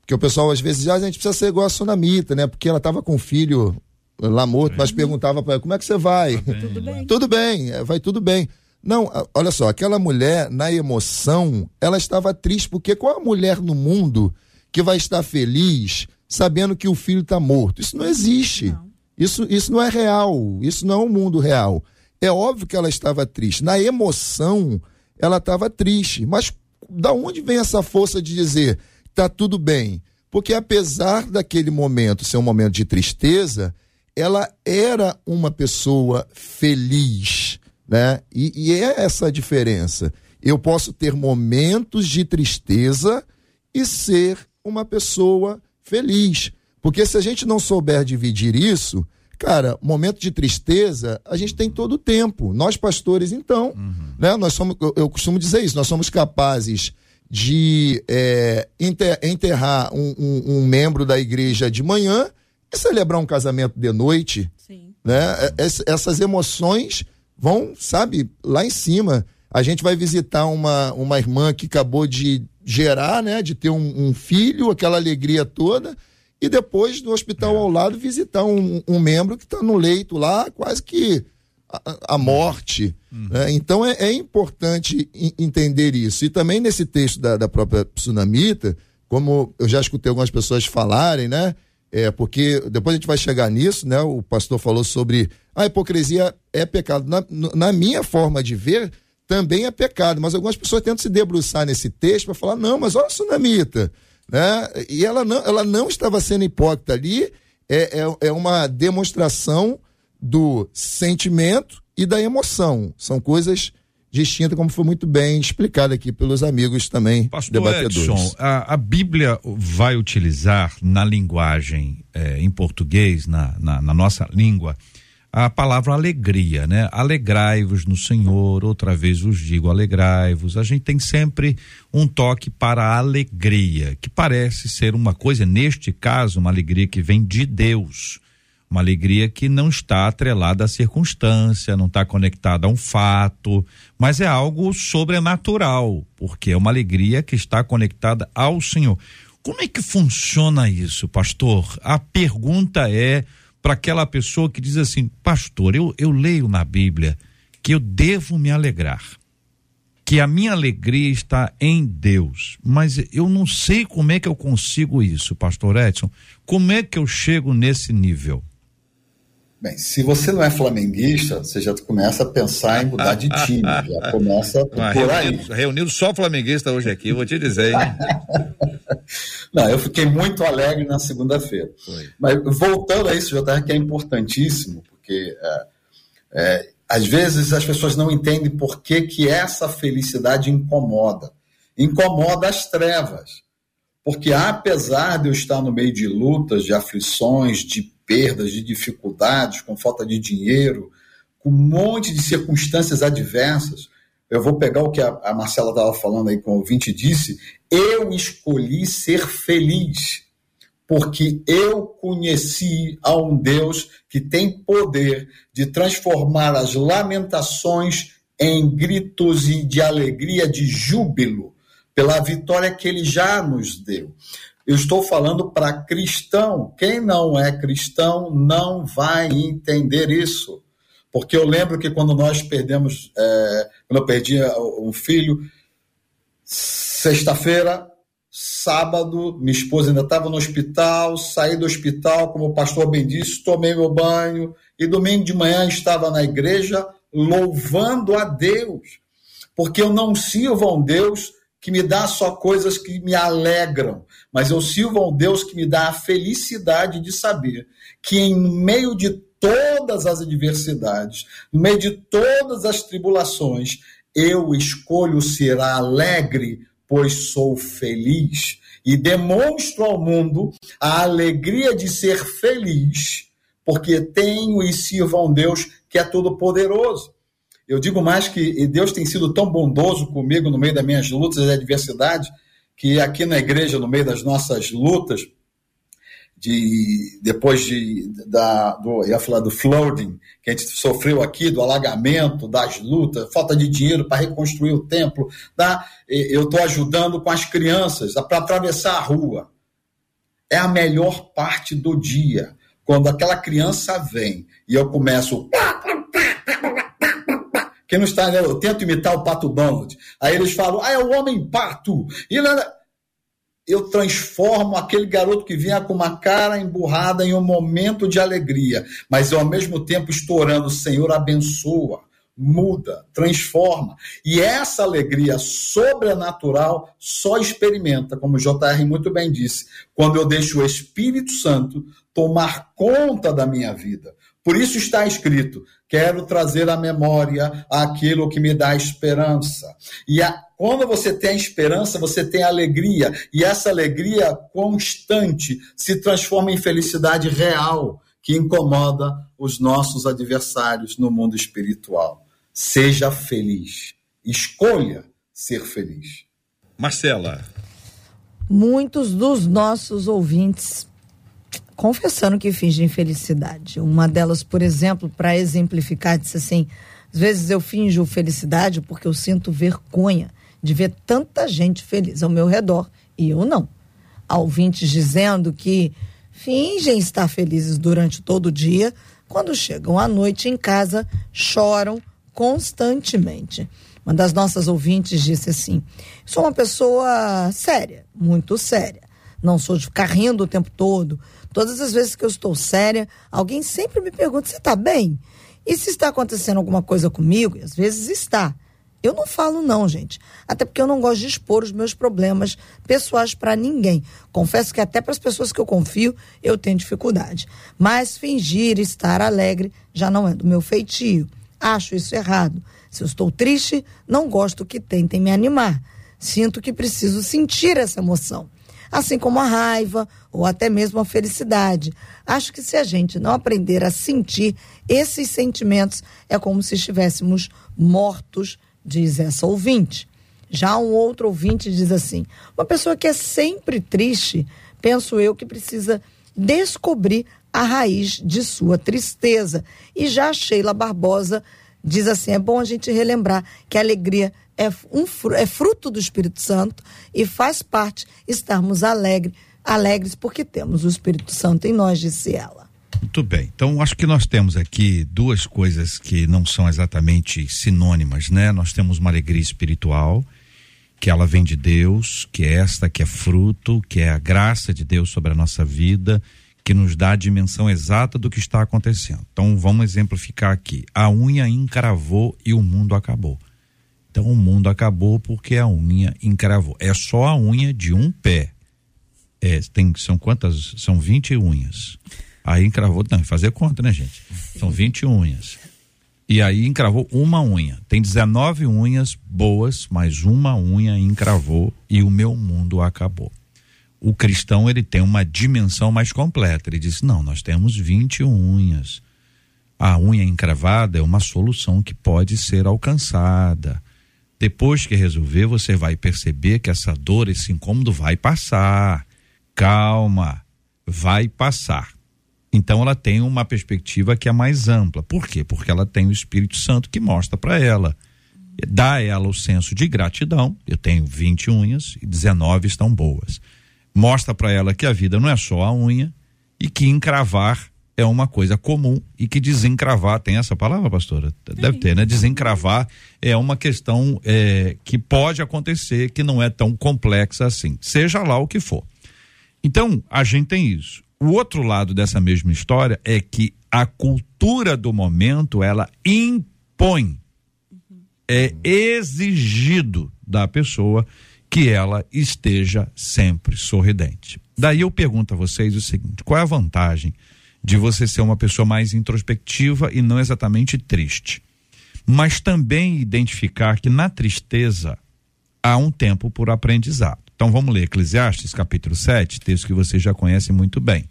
Porque o pessoal às vezes diz, ah, a gente precisa ser igual a sunamita, né? Porque ela estava com o filho lá morto, mas perguntava para ela, como é que você vai? Tá tudo bem. tudo bem, é, vai tudo bem. Não, olha só, aquela mulher, na emoção, ela estava triste, porque qual a mulher no mundo que vai estar feliz sabendo que o filho está morto? Isso não existe. Não. Isso, isso não é real, isso não é o um mundo real. É óbvio que ela estava triste. Na emoção, ela estava triste. Mas da onde vem essa força de dizer tá tudo bem? Porque apesar daquele momento ser um momento de tristeza, ela era uma pessoa feliz, né? E, e é essa a diferença. Eu posso ter momentos de tristeza e ser uma pessoa feliz. Porque se a gente não souber dividir isso, cara, momento de tristeza, a gente tem todo o tempo. Nós pastores, então, uhum. né? Nós somos, eu, eu, costumo dizer isso, nós somos capazes de é, enterrar um, um, um, membro da igreja de manhã e celebrar um casamento de noite. Sim. Né? É, essas emoções vão, sabe, lá em cima. A gente vai visitar uma, uma irmã que acabou de gerar, né? De ter um, um filho, aquela alegria toda e depois no hospital é. ao lado visitar um, um membro que está no leito lá, quase que a, a morte. Uhum. Né? Então é, é importante entender isso. E também nesse texto da, da própria Tsunamita, como eu já escutei algumas pessoas falarem, né? É, porque depois a gente vai chegar nisso, né? O pastor falou sobre a hipocrisia é pecado. Na, na minha forma de ver, também é pecado, mas algumas pessoas tentam se debruçar nesse texto para falar: não, mas olha a Tsunamita né? E ela não, ela não estava sendo hipócrita ali, é, é, é uma demonstração do sentimento e da emoção. São coisas distintas, como foi muito bem explicado aqui pelos amigos também Pastor debatedores. Edson, a, a Bíblia vai utilizar na linguagem é, em português, na, na, na nossa língua, a palavra alegria, né? Alegrai-vos no Senhor, outra vez vos digo, alegrai-vos. A gente tem sempre um toque para a alegria, que parece ser uma coisa, neste caso, uma alegria que vem de Deus. Uma alegria que não está atrelada à circunstância, não está conectada a um fato, mas é algo sobrenatural, porque é uma alegria que está conectada ao Senhor. Como é que funciona isso, pastor? A pergunta é para aquela pessoa que diz assim: Pastor, eu, eu leio na Bíblia que eu devo me alegrar que a minha alegria está em Deus. Mas eu não sei como é que eu consigo isso, pastor Edson. Como é que eu chego nesse nível? Bem, se você não é flamenguista, você já começa a pensar em mudar de time. já começa por aí. Reunido só flamenguista hoje aqui, vou te dizer, não, eu fiquei muito alegre na segunda-feira. Mas voltando a isso, JR, que é importantíssimo, porque é, é, às vezes as pessoas não entendem por que, que essa felicidade incomoda. Incomoda as trevas. Porque apesar de eu estar no meio de lutas, de aflições, de perdas, de dificuldades, com falta de dinheiro, com um monte de circunstâncias adversas, eu vou pegar o que a, Marcela estava falando aí com o ouvinte disse, eu escolhi ser feliz porque eu conheci a um Deus que tem poder de transformar as lamentações em gritos de alegria, de júbilo, pela vitória que ele já nos deu. Eu estou falando para cristão. Quem não é cristão não vai entender isso. Porque eu lembro que quando nós perdemos, é, quando eu perdi um filho, sexta-feira Sábado, minha esposa ainda estava no hospital, saí do hospital, como o pastor bem disse, tomei meu banho, e domingo de manhã estava na igreja louvando a Deus, porque eu não sirvo a um Deus que me dá só coisas que me alegram, mas eu sirvo a um Deus que me dá a felicidade de saber que em meio de todas as adversidades, no meio de todas as tribulações, eu escolho ser alegre pois sou feliz e demonstro ao mundo a alegria de ser feliz, porque tenho e sirvo a um Deus que é todo-poderoso. Eu digo mais que Deus tem sido tão bondoso comigo no meio das minhas lutas e adversidades, que aqui na igreja, no meio das nossas lutas, de depois de da do, ia falar do flooding que a gente sofreu aqui do alagamento das lutas falta de dinheiro para reconstruir o templo tá? eu estou ajudando com as crianças para atravessar a rua é a melhor parte do dia quando aquela criança vem e eu começo quem não está, né? eu tento imitar o Pato Donald. Aí eles falam, ah, é o homem pato. E eu transformo aquele garoto que vinha com uma cara emburrada em um momento de alegria, mas eu, ao mesmo tempo estourando, Senhor, abençoa, muda, transforma. E essa alegria sobrenatural só experimenta, como o JR muito bem disse, quando eu deixo o Espírito Santo tomar conta da minha vida. Por isso está escrito: quero trazer à memória aquilo que me dá esperança. E a, quando você tem esperança, você tem alegria. E essa alegria constante se transforma em felicidade real, que incomoda os nossos adversários no mundo espiritual. Seja feliz. Escolha ser feliz. Marcela. Muitos dos nossos ouvintes confessando que fingem felicidade. Uma delas, por exemplo, para exemplificar, disse assim: às vezes eu finjo felicidade porque eu sinto vergonha de ver tanta gente feliz ao meu redor e eu não. Há ouvintes dizendo que fingem estar felizes durante todo o dia, quando chegam à noite em casa, choram constantemente. Uma das nossas ouvintes disse assim: sou uma pessoa séria, muito séria. Não sou de ficar rindo o tempo todo, Todas as vezes que eu estou séria, alguém sempre me pergunta: você está bem? E se está acontecendo alguma coisa comigo? E às vezes está. Eu não falo não, gente. Até porque eu não gosto de expor os meus problemas pessoais para ninguém. Confesso que até para as pessoas que eu confio, eu tenho dificuldade. Mas fingir estar alegre já não é do meu feitio. Acho isso errado. Se eu estou triste, não gosto que tentem me animar. Sinto que preciso sentir essa emoção assim como a raiva ou até mesmo a felicidade. Acho que se a gente não aprender a sentir esses sentimentos, é como se estivéssemos mortos, diz essa ouvinte. Já um outro ouvinte diz assim: uma pessoa que é sempre triste, penso eu que precisa descobrir a raiz de sua tristeza. E já Sheila Barbosa diz assim: é bom a gente relembrar que a alegria é, um, é fruto do Espírito Santo e faz parte estarmos alegre, alegres porque temos o Espírito Santo em nós, disse ela. Muito bem. Então, acho que nós temos aqui duas coisas que não são exatamente sinônimas, né? Nós temos uma alegria espiritual, que ela vem de Deus, que é esta que é fruto, que é a graça de Deus sobre a nossa vida, que nos dá a dimensão exata do que está acontecendo. Então, vamos exemplificar aqui. A unha encravou e o mundo acabou. Então, o mundo acabou porque a unha encravou. É só a unha de um pé. É, tem, são quantas? São 20 unhas. Aí encravou, não, fazer conta, né, gente? São 20 unhas. E aí encravou uma unha. Tem 19 unhas boas, mas uma unha encravou e o meu mundo acabou. O cristão, ele tem uma dimensão mais completa. Ele diz: "Não, nós temos 20 unhas. A unha encravada é uma solução que pode ser alcançada. Depois que resolver, você vai perceber que essa dor, esse incômodo vai passar. Calma, vai passar. Então ela tem uma perspectiva que é mais ampla. Por quê? Porque ela tem o Espírito Santo que mostra para ela, dá a ela o senso de gratidão. Eu tenho 20 unhas e 19 estão boas. Mostra para ela que a vida não é só a unha e que encravar é uma coisa comum e que desencravar, tem essa palavra, pastora? Deve ter, né? Desencravar é uma questão é, que pode acontecer, que não é tão complexa assim, seja lá o que for. Então, a gente tem isso. O outro lado dessa mesma história é que a cultura do momento ela impõe, é exigido da pessoa que ela esteja sempre sorridente. Daí eu pergunto a vocês o seguinte: qual é a vantagem de você ser uma pessoa mais introspectiva e não exatamente triste? Mas também identificar que na tristeza há um tempo por aprendizado. Então vamos ler Eclesiastes capítulo 7, texto que você já conhece muito bem.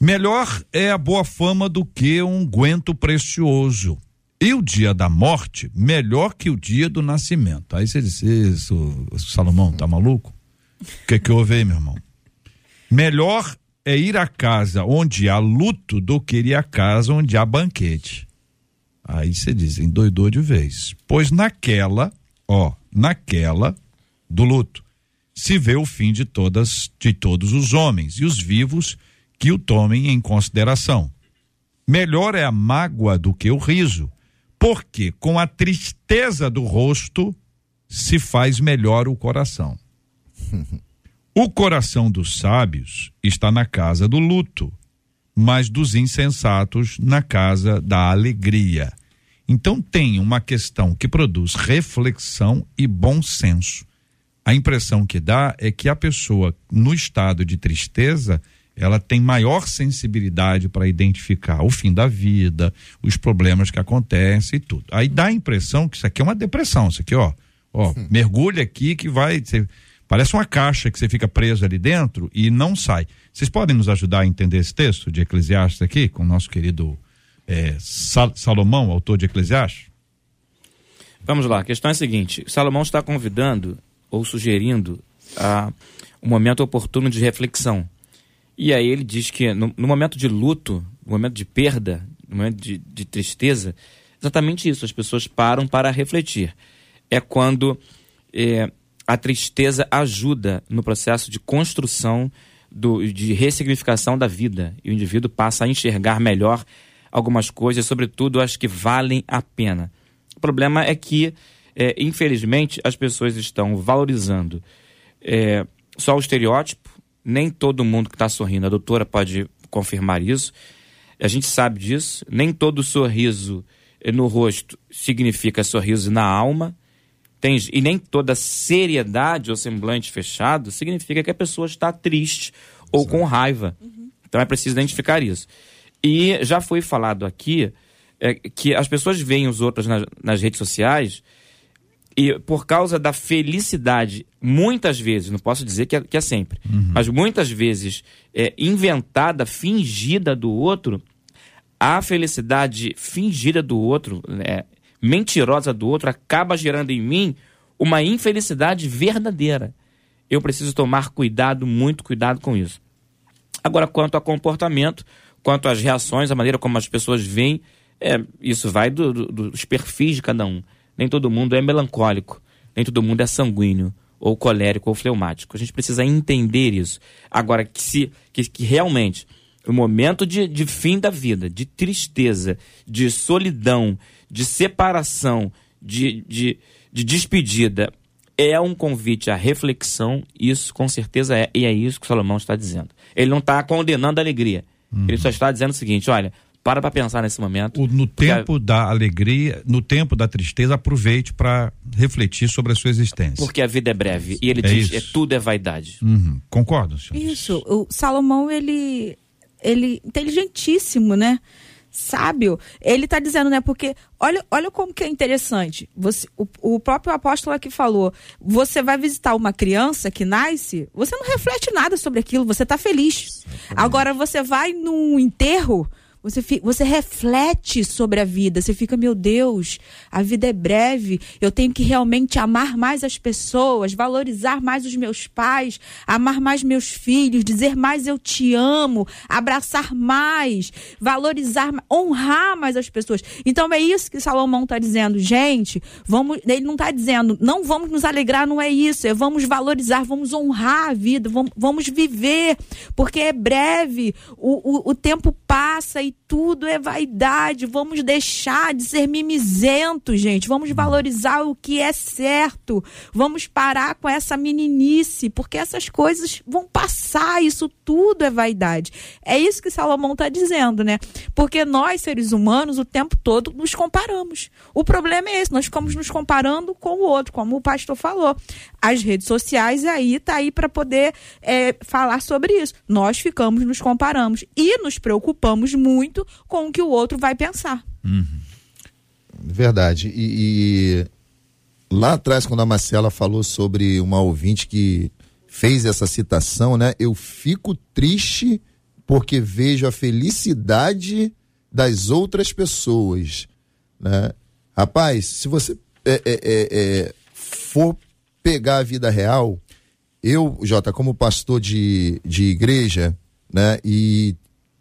Melhor é a boa fama do que um guento precioso. E o dia da morte, melhor que o dia do nascimento. Aí você diz, isso, Salomão, tá maluco? O que que houve aí, meu irmão? Melhor é ir à casa onde há luto do que ir à casa onde há banquete. Aí você diz, endoidou de vez. Pois naquela, ó, naquela do luto, se vê o fim de todas de todos os homens e os vivos que o tomem em consideração. Melhor é a mágoa do que o riso, porque com a tristeza do rosto se faz melhor o coração. o coração dos sábios está na casa do luto, mas dos insensatos na casa da alegria. Então tem uma questão que produz reflexão e bom senso a impressão que dá é que a pessoa no estado de tristeza ela tem maior sensibilidade para identificar o fim da vida, os problemas que acontecem e tudo. Aí dá a impressão que isso aqui é uma depressão, isso aqui, ó, ó, hum. mergulha aqui que vai, você, parece uma caixa que você fica preso ali dentro e não sai. Vocês podem nos ajudar a entender esse texto de Eclesiastes aqui com o nosso querido é, Sal, Salomão, autor de Eclesiastes? Vamos lá, a questão é a seguinte: Salomão está convidando ou sugerindo ah, um momento oportuno de reflexão. E aí ele diz que no, no momento de luto, no momento de perda, no momento de, de, tristeza, exatamente isso, as pessoas param para refletir. É quando é, a tristeza ajuda no processo de construção, do, de ressignificação da vida. E o indivíduo passa a enxergar melhor algumas coisas, sobretudo as que valem a pena. O problema é que é, infelizmente, as pessoas estão valorizando é, só o estereótipo. Nem todo mundo que está sorrindo, a doutora pode confirmar isso. A gente sabe disso. Nem todo sorriso no rosto significa sorriso na alma. Tem, e nem toda seriedade ou semblante fechado significa que a pessoa está triste ou com raiva. Uhum. Então é preciso identificar isso. E já foi falado aqui é, que as pessoas veem os outros nas, nas redes sociais e por causa da felicidade, muitas vezes, não posso dizer que é, que é sempre, uhum. mas muitas vezes é, inventada, fingida do outro, a felicidade fingida do outro, né, mentirosa do outro, acaba gerando em mim uma infelicidade verdadeira. Eu preciso tomar cuidado, muito cuidado com isso. Agora, quanto a comportamento, quanto às reações, a maneira como as pessoas veem, é, isso vai do, do, dos perfis de cada um. Nem todo mundo é melancólico, nem todo mundo é sanguíneo, ou colérico, ou fleumático. A gente precisa entender isso. Agora, que, se, que, que realmente o momento de, de fim da vida, de tristeza, de solidão, de separação, de, de, de despedida, é um convite à reflexão, isso com certeza é, e é isso que Salomão está dizendo. Ele não está condenando a alegria. Uhum. Ele só está dizendo o seguinte: olha, para para pensar nesse momento. O, no tempo a... da alegria, no tempo da tristeza, aproveite para refletir sobre a sua existência. Porque a vida é breve. E ele é diz: é, tudo é vaidade. Uhum. Concordo, senhor. Isso. O Salomão, ele. Ele inteligentíssimo, né? Sábio, ele está dizendo, né? Porque olha, olha como que é interessante. Você, o, o próprio apóstolo aqui falou: você vai visitar uma criança que nasce, você não reflete nada sobre aquilo, você está feliz. Agora você vai num enterro, você, você reflete sobre a vida. Você fica, meu Deus, a vida é breve. Eu tenho que realmente amar mais as pessoas, valorizar mais os meus pais, amar mais meus filhos, dizer mais eu te amo, abraçar mais, valorizar, honrar mais as pessoas. Então é isso que Salomão está dizendo, gente. Vamos, ele não está dizendo, não vamos nos alegrar, não é isso. É vamos valorizar, vamos honrar a vida, vamos, vamos viver, porque é breve. O, o, o tempo passa e tudo é vaidade. Vamos deixar de ser mimizentos, gente. Vamos valorizar o que é certo. Vamos parar com essa meninice, porque essas coisas vão passar. Isso tudo é vaidade. É isso que Salomão está dizendo, né? Porque nós, seres humanos, o tempo todo nos comparamos. O problema é esse, nós ficamos nos comparando com o outro, como o pastor falou. As redes sociais aí tá aí para poder é, falar sobre isso. Nós ficamos nos comparamos e nos preocupamos muito com o que o outro vai pensar. Uhum. Verdade. E, e, lá atrás, quando a Marcela falou sobre uma ouvinte que fez essa citação, né? Eu fico triste porque vejo a felicidade das outras pessoas, né? Rapaz, se você é, é, é, é for pegar a vida real, eu, Jota, como pastor de, de igreja, né? E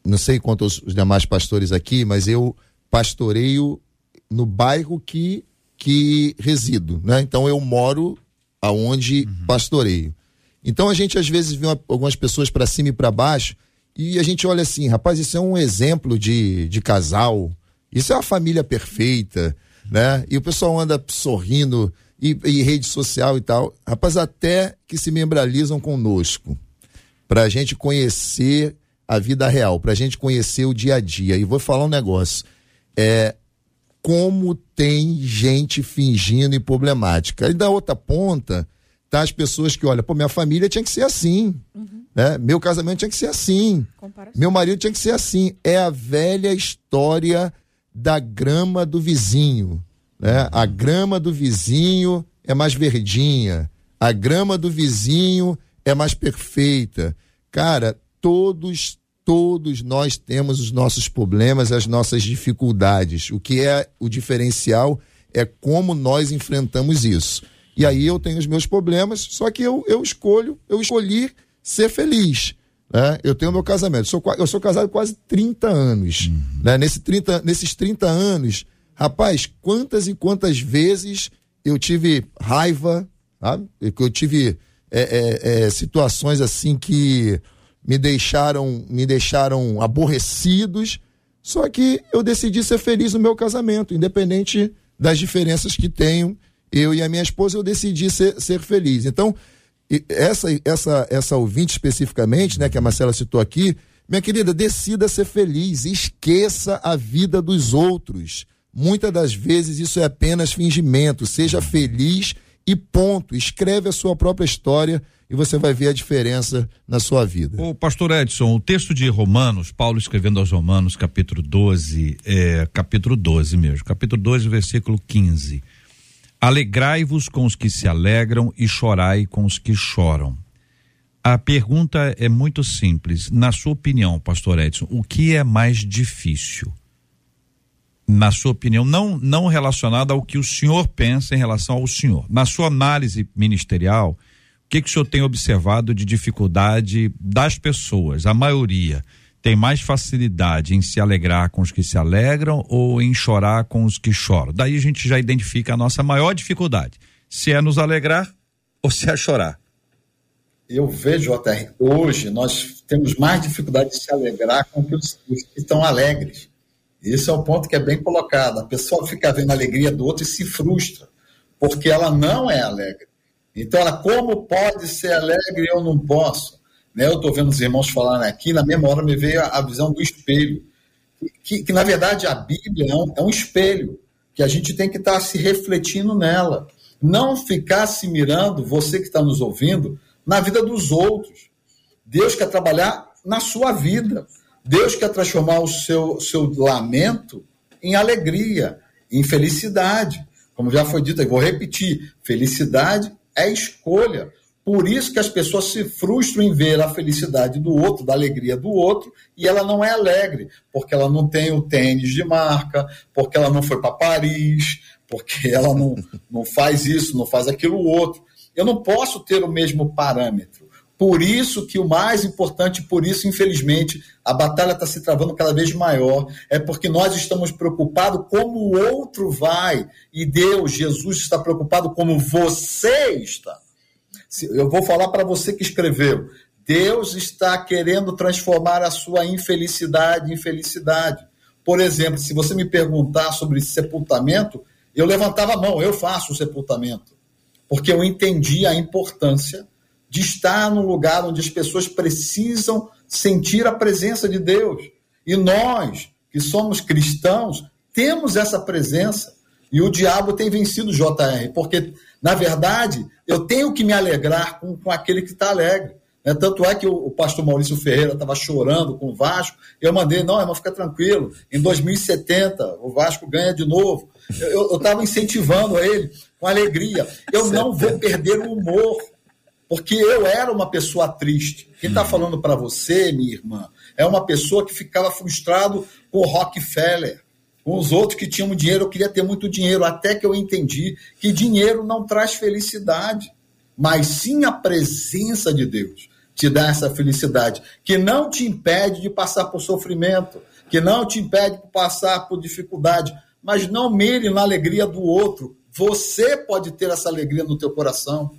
não sei quantos os demais pastores aqui, mas eu pastoreio no bairro que, que resido, né? Então eu moro aonde uhum. pastoreio. Então a gente às vezes vê uma, algumas pessoas para cima e para baixo e a gente olha assim, rapaz, isso é um exemplo de, de casal, isso é uma família perfeita, né? E o pessoal anda sorrindo e, e rede social e tal, rapaz, até que se membralizam conosco para a gente conhecer a vida real, para a gente conhecer o dia a dia. E vou falar um negócio. É como tem gente fingindo e problemática. E da outra ponta, tá as pessoas que, olha, pô, minha família tinha que ser assim. Uhum. Né? Meu casamento tinha que ser assim. Comparação. Meu marido tinha que ser assim. É a velha história da grama do vizinho. Né? A grama do vizinho é mais verdinha. A grama do vizinho é mais perfeita. Cara, todos, todos nós temos os nossos problemas, as nossas dificuldades. O que é o diferencial é como nós enfrentamos isso. E aí eu tenho os meus problemas, só que eu, eu escolho, eu escolhi ser feliz. Né? Eu tenho meu casamento. Eu sou, eu sou casado quase 30 anos. Uhum. Né? Nesse 30, nesses 30 anos, rapaz, quantas e quantas vezes eu tive raiva, sabe? Eu tive é, é, é, situações assim que me deixaram, me deixaram aborrecidos. Só que eu decidi ser feliz no meu casamento, independente das diferenças que tenho. Eu e a minha esposa, eu decidi ser, ser feliz. Então, essa, essa, essa ouvinte especificamente, né, que a Marcela citou aqui, minha querida, decida ser feliz, esqueça a vida dos outros. Muitas das vezes isso é apenas fingimento. Seja feliz e ponto. Escreve a sua própria história e você vai ver a diferença na sua vida. O pastor Edson, o texto de Romanos, Paulo escrevendo aos Romanos, capítulo 12, é, capítulo 12 mesmo, capítulo 12, versículo 15. Alegrai-vos com os que se alegram e chorai com os que choram. A pergunta é muito simples. Na sua opinião, pastor Edson, o que é mais difícil? Na sua opinião, não, não relacionada ao que o senhor pensa em relação ao senhor. Na sua análise ministerial, o que, que o senhor tem observado de dificuldade das pessoas, a maioria? tem mais facilidade em se alegrar com os que se alegram ou em chorar com os que choram. Daí a gente já identifica a nossa maior dificuldade, se é nos alegrar ou se é chorar. Eu vejo, JR, hoje nós temos mais dificuldade de se alegrar com os que estão alegres. Esse é o ponto que é bem colocado. A pessoa fica vendo a alegria do outro e se frustra, porque ela não é alegre. Então, ela, como pode ser alegre e eu não posso? Né? Eu estou vendo os irmãos falarem aqui, na mesma hora me veio a, visão do espelho. Que, que, na verdade, a Bíblia é um, é um espelho, que a gente tem que estar tá se refletindo nela. Não ficar se mirando, você que está nos ouvindo, na vida dos outros. Deus quer trabalhar na sua vida. Deus quer transformar o seu, seu lamento em alegria, em felicidade. Como já foi dito, eu vou repetir: felicidade é escolha. Por isso que as pessoas se frustram em ver a felicidade do outro, da alegria do outro, e ela não é alegre, porque ela não tem o tênis de marca, porque ela não foi para Paris, porque ela não, não faz isso, não faz aquilo outro. Eu não posso ter o mesmo parâmetro. Por isso que o mais importante, por isso, infelizmente, a batalha está se travando cada vez maior, é porque nós estamos preocupados como o outro vai, e Deus, Jesus, está preocupado como você está. Eu vou falar para você que escreveu. Deus está querendo transformar a sua infelicidade em felicidade. Por exemplo, se você me perguntar sobre sepultamento, eu levantava a mão, eu faço o sepultamento. Porque eu entendi a importância de estar num lugar onde as pessoas precisam sentir a presença de Deus. E nós, que somos cristãos, temos essa presença. E o diabo tem vencido o JR, porque, na verdade, eu tenho que me alegrar com, com aquele que está alegre. Né? Tanto é que o, o pastor Maurício Ferreira estava chorando com o Vasco, eu mandei, não, irmão, fica tranquilo, em 2070 o Vasco ganha de novo. Eu estava incentivando ele com alegria. Eu não vou perder o humor, porque eu era uma pessoa triste. Quem está hum. falando para você, minha irmã, é uma pessoa que ficava frustrado com o Rockefeller, com os outros que tinham dinheiro. Eu queria ter muito dinheiro, até que eu entendi que dinheiro não traz felicidade, mas sim a presença de Deus te dá essa felicidade, que não te impede de passar por sofrimento, que não te impede de passar por dificuldade, mas não mire na alegria do outro. Você pode ter essa alegria no teu coração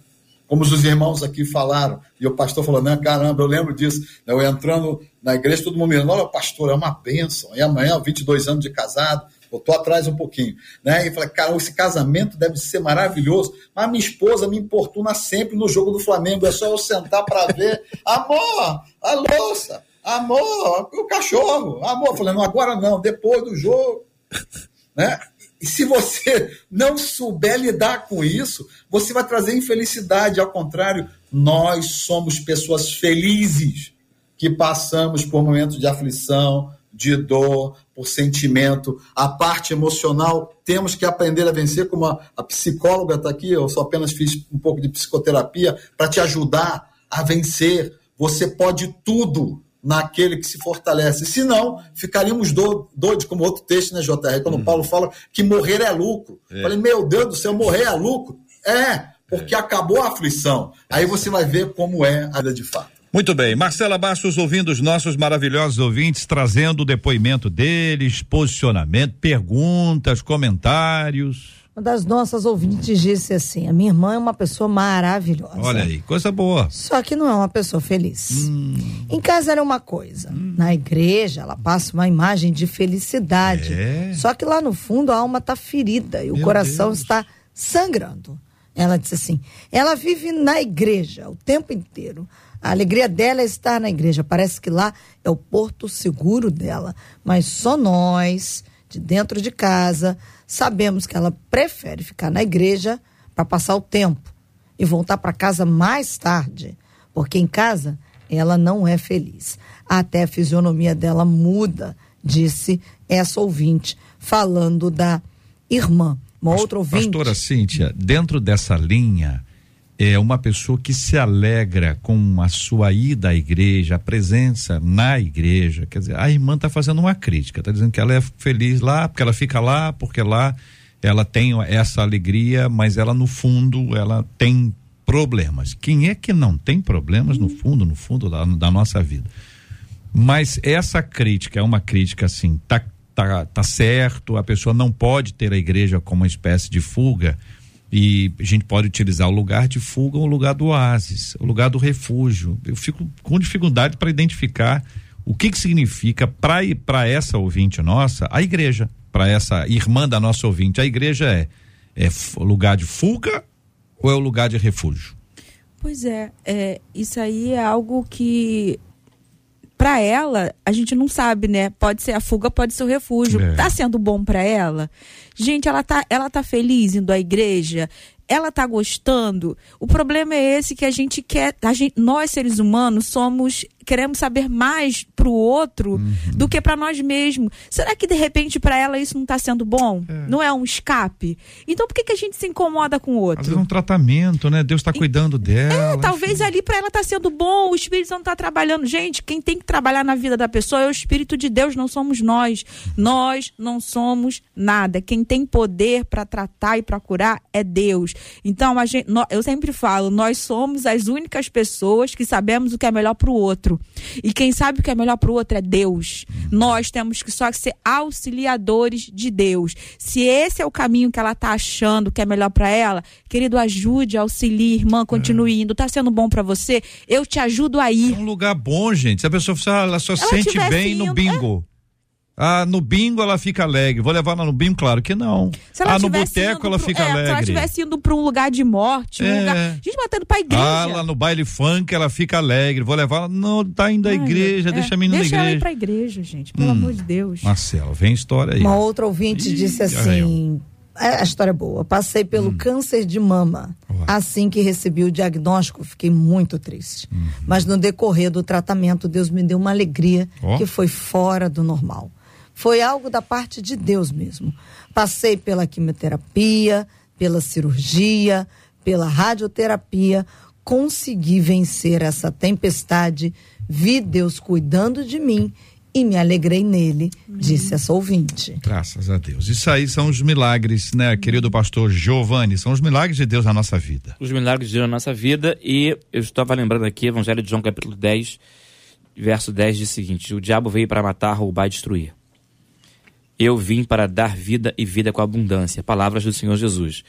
como os irmãos aqui falaram, e o pastor falou, né, caramba, eu lembro disso, eu entrando na igreja, todo mundo me olha, pastor, é uma bênção, e amanhã, 22 anos de casado, tô atrás um pouquinho, né, e falei, cara, esse casamento deve ser maravilhoso, mas minha esposa me importuna sempre no jogo do Flamengo, é só eu sentar para ver, amor, a louça, amor, o cachorro, amor, não, agora não, depois do jogo, né, e se você não souber lidar com isso, você vai trazer infelicidade. Ao contrário, nós somos pessoas felizes que passamos por momentos de aflição, de dor, por sentimento. A parte emocional temos que aprender a vencer, como a, a psicóloga está aqui, eu só apenas fiz um pouco de psicoterapia para te ajudar a vencer. Você pode tudo naquele que se fortalece. Se não, ficaríamos do, doidos, como outro texto, né, JR? Quando uhum. Paulo fala que morrer é lucro. É. Falei, meu Deus do céu, morrer é lucro? É, porque é. acabou a aflição. Aí você vai ver como é a vida de fato. Muito bem, Marcela Bastos ouvindo os nossos maravilhosos ouvintes, trazendo o depoimento deles, posicionamento, perguntas, comentários. Uma das nossas ouvintes disse assim: a minha irmã é uma pessoa maravilhosa. Olha aí, coisa boa. Só que não é uma pessoa feliz. Hum. Em casa era uma coisa. Hum. Na igreja, ela passa uma imagem de felicidade. É. Só que lá no fundo a alma está ferida e Meu o coração Deus. está sangrando. Ela disse assim: ela vive na igreja o tempo inteiro. A alegria dela é estar na igreja. Parece que lá é o porto seguro dela. Mas só nós, de dentro de casa, sabemos que ela prefere ficar na igreja para passar o tempo e voltar para casa mais tarde, porque em casa ela não é feliz. Até a fisionomia dela muda, disse essa ouvinte, falando da irmã. Uma outra ouvinte. Pastora Cíntia, dentro dessa linha, é uma pessoa que se alegra com a sua ida à igreja, a presença na igreja. Quer dizer, a irmã está fazendo uma crítica, está dizendo que ela é feliz lá, porque ela fica lá, porque lá ela tem essa alegria, mas ela no fundo ela tem problemas. Quem é que não tem problemas no fundo, no fundo da, da nossa vida? Mas essa crítica é uma crítica assim, tá, tá, tá certo, a pessoa não pode ter a igreja como uma espécie de fuga e a gente pode utilizar o lugar de fuga, o lugar do oásis, o lugar do refúgio. Eu fico com dificuldade para identificar o que que significa para essa ouvinte nossa a igreja, para essa irmã da nossa ouvinte. A igreja é, é lugar de fuga ou é o lugar de refúgio? Pois é, é isso aí é algo que para ela, a gente não sabe, né? Pode ser a fuga, pode ser o refúgio. É. Tá sendo bom para ela? Gente, ela tá, ela tá feliz indo à igreja? ela tá gostando. O problema é esse que a gente quer, a gente, nós seres humanos somos queremos saber mais pro outro uhum. do que para nós mesmos. Será que de repente para ela isso não está sendo bom? É. Não é um escape? Então por que, que a gente se incomoda com o outro? Às vezes é um tratamento, né? Deus está cuidando é, dela. É, talvez enfim. ali para ela está sendo bom, o Espírito Santo está trabalhando. Gente, quem tem que trabalhar na vida da pessoa é o Espírito de Deus, não somos nós. Nós não somos nada. Quem tem poder para tratar e para curar é Deus. Então, a gente, eu sempre falo, nós somos as únicas pessoas que sabemos o que é melhor para o outro. E quem sabe o que é melhor para o outro é Deus. Nós temos que só ser auxiliadores de Deus. Se esse é o caminho que ela está achando que é melhor para ela, querido, ajude, auxilie, irmã, continue é. indo. Tá sendo bom para você? Eu te ajudo a ir. É um lugar bom, gente. Se a pessoa ela só ela sente bem indo, no bingo. É ah, no bingo ela fica alegre. Vou levar ela no bingo? Claro que não. ah, no boteco ela fica é, alegre. Se ela estivesse indo para um lugar de morte, um é. lugar... gente batendo pra igreja. Ah, lá no baile funk ela fica alegre. Vou levar ela. Não, tá indo à igreja, é. deixa a menina deixa na igreja. Deixa ela ir pra igreja, gente, pelo hum. amor de Deus. Marcelo, vem história aí. Uma outra ouvinte Ih, disse assim. É, a história é boa. Passei pelo hum. câncer de mama. Assim que recebi o diagnóstico, fiquei muito triste. Uhum. Mas no decorrer do tratamento, Deus me deu uma alegria oh. que foi fora do normal. Foi algo da parte de Deus mesmo. Passei pela quimioterapia, pela cirurgia, pela radioterapia, consegui vencer essa tempestade, vi Deus cuidando de mim e me alegrei nele, disse essa ouvinte. Graças a Deus. Isso aí são os milagres, né, querido pastor Giovanni? São os milagres de Deus na nossa vida. Os milagres de Deus na nossa vida. E eu estava lembrando aqui, Evangelho de João, capítulo 10, verso 10, diz o seguinte: O diabo veio para matar, roubar e destruir. Eu vim para dar vida e vida com abundância. Palavras do Senhor Jesus.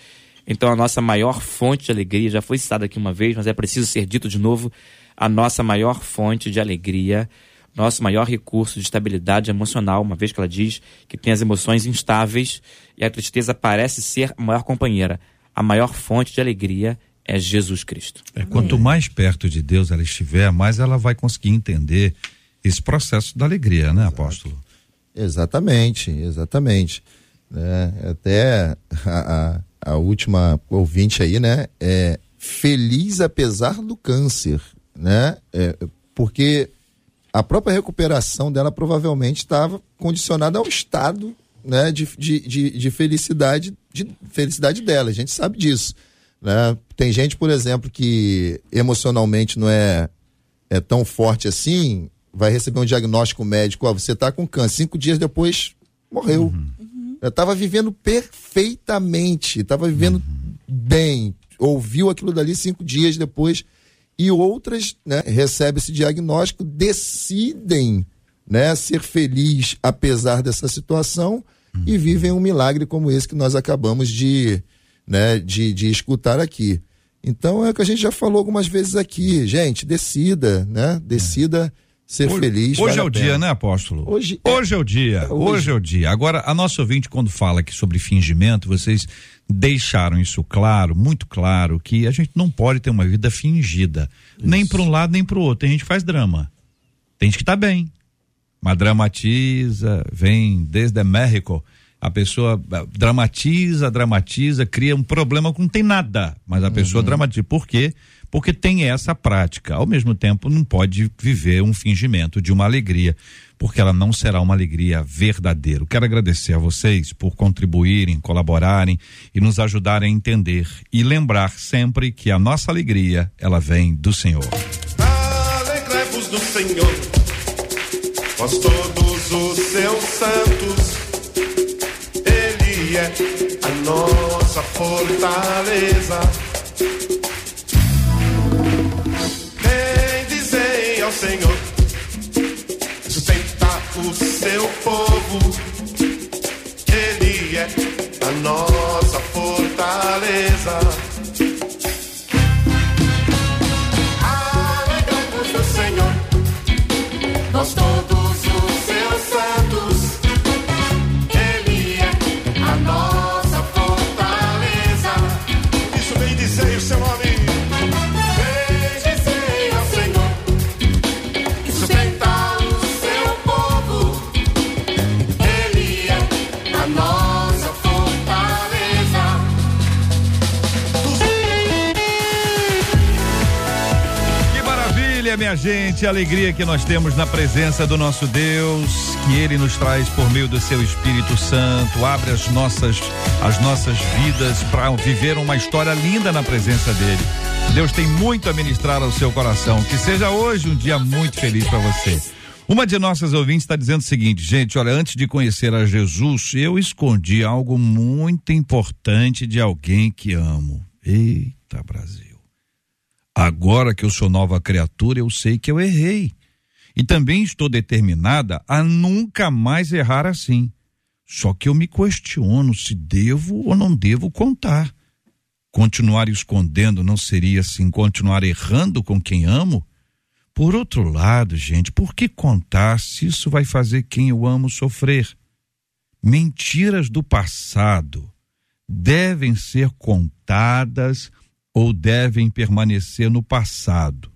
Então, a nossa maior fonte de alegria, já foi citada aqui uma vez, mas é preciso ser dito de novo: a nossa maior fonte de alegria, nosso maior recurso de estabilidade emocional, uma vez que ela diz que tem as emoções instáveis e a tristeza parece ser a maior companheira. A maior fonte de alegria é Jesus Cristo. É, quanto mais perto de Deus ela estiver, mais ela vai conseguir entender esse processo da alegria, né, Exato. apóstolo? Exatamente, exatamente. Né? Até a, a, a, última ouvinte aí, né? É feliz apesar do câncer, né? É, porque a própria recuperação dela provavelmente estava condicionada ao estado né, de, de, de, de, felicidade de felicidade dela. A gente sabe disso. Né? Tem gente, por exemplo, que emocionalmente não é, é tão forte assim, vai receber um diagnóstico médico, ó, você está com câncer, cinco dias depois morreu. Uhum. Eu estava vivendo perfeitamente, estava vivendo uhum. bem, ouviu aquilo dali cinco dias depois e outras, né, recebem esse diagnóstico, decidem, né, ser feliz apesar dessa situação uhum. e vivem um milagre como esse que nós acabamos de, né, de, de escutar aqui. Então é o que a gente já falou algumas vezes aqui, gente, decida, né, decida é ser hoje, feliz. Hoje vale é o dia, né, apóstolo? Hoje, é, hoje é o dia. Hoje. hoje. é o dia. Agora, a nossa ouvinte, quando fala aqui sobre fingimento, vocês deixaram isso claro, muito claro, que a gente não pode ter uma vida fingida. Isso. Nem para um lado, nem para o outro. Tem gente que faz drama. Tem gente que tá bem. Mas dramatiza, vem desde México. A pessoa eh, dramatiza, dramatiza, cria um problema que não tem nada. Mas a pessoa uhum. dramatiza. Por quê? porque tem essa prática. Ao mesmo tempo, não pode viver um fingimento de uma alegria, porque ela não será uma alegria verdadeira. Quero agradecer a vocês por contribuírem, colaborarem e nos ajudarem a entender e lembrar sempre que a nossa alegria, ela vem do Senhor. Alegremos do Senhor, vós todos os seus santos. Ele é a nossa fortaleza meu Senhor. Sustenta o seu povo, Ele é a nossa fortaleza. Alegremos o Senhor, nós todos. Minha gente, a alegria que nós temos na presença do nosso Deus, que Ele nos traz por meio do Seu Espírito Santo, abre as nossas, as nossas vidas para viver uma história linda na presença dEle. Deus tem muito a ministrar ao seu coração. Que seja hoje um dia muito feliz para você. Uma de nossas ouvintes está dizendo o seguinte, gente, olha, antes de conhecer a Jesus, eu escondi algo muito importante de alguém que amo. Eita, Brasil. Agora que eu sou nova criatura, eu sei que eu errei. E também estou determinada a nunca mais errar assim. Só que eu me questiono se devo ou não devo contar. Continuar escondendo não seria assim continuar errando com quem amo? Por outro lado, gente, por que contar se isso vai fazer quem eu amo sofrer? Mentiras do passado devem ser contadas ou devem permanecer no passado.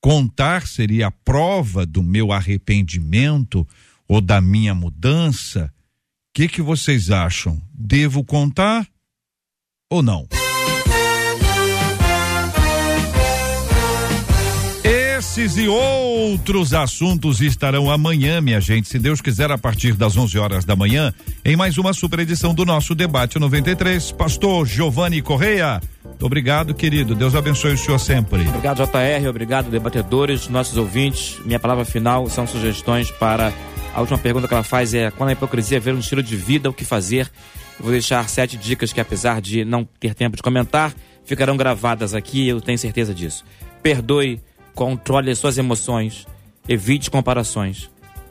Contar seria a prova do meu arrependimento ou da minha mudança? O que, que vocês acham? Devo contar ou não? Esses e outros assuntos estarão amanhã, minha gente, se Deus quiser, a partir das 11 horas da manhã, em mais uma super edição do nosso Debate 93. Pastor Giovanni Correia, obrigado, querido. Deus abençoe o senhor sempre. Obrigado, JR. Obrigado, debatedores, nossos ouvintes. Minha palavra final são sugestões para. A última pergunta que ela faz é: quando a hipocrisia ver um estilo de vida, o que fazer? Vou deixar sete dicas que, apesar de não ter tempo de comentar, ficarão gravadas aqui, eu tenho certeza disso. Perdoe Controle as suas emoções. Evite comparações.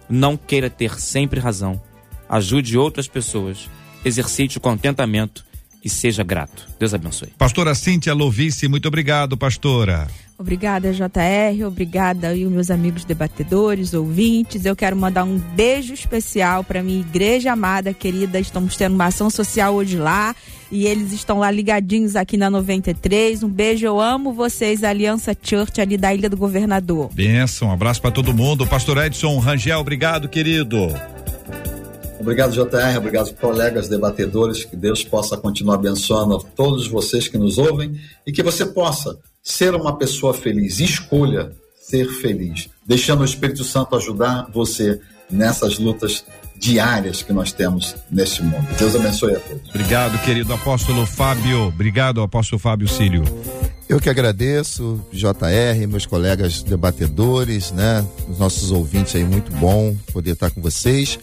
Não queira ter sempre razão. Ajude outras pessoas. Exercite o contentamento e seja grato. Deus abençoe. Pastora Cíntia Lovice, muito obrigado, pastora. Obrigada, JR. Obrigada aí, meus amigos debatedores, ouvintes. Eu quero mandar um beijo especial para minha igreja amada, querida. Estamos tendo uma ação social hoje lá e eles estão lá ligadinhos aqui na 93. Um beijo, eu amo vocês, Aliança Church ali da Ilha do Governador. Benção, um abraço para todo mundo. Pastor Edson Rangel, obrigado, querido. Obrigado, JR. Obrigado, colegas debatedores. Que Deus possa continuar abençoando a todos vocês que nos ouvem e que você possa ser uma pessoa feliz. Escolha ser feliz, deixando o Espírito Santo ajudar você nessas lutas diárias que nós temos neste mundo. Deus abençoe a todos. Obrigado, querido apóstolo Fábio. Obrigado, apóstolo Fábio Cílio. Eu que agradeço, JR, meus colegas debatedores, né? Os nossos ouvintes aí, muito bom poder estar com vocês.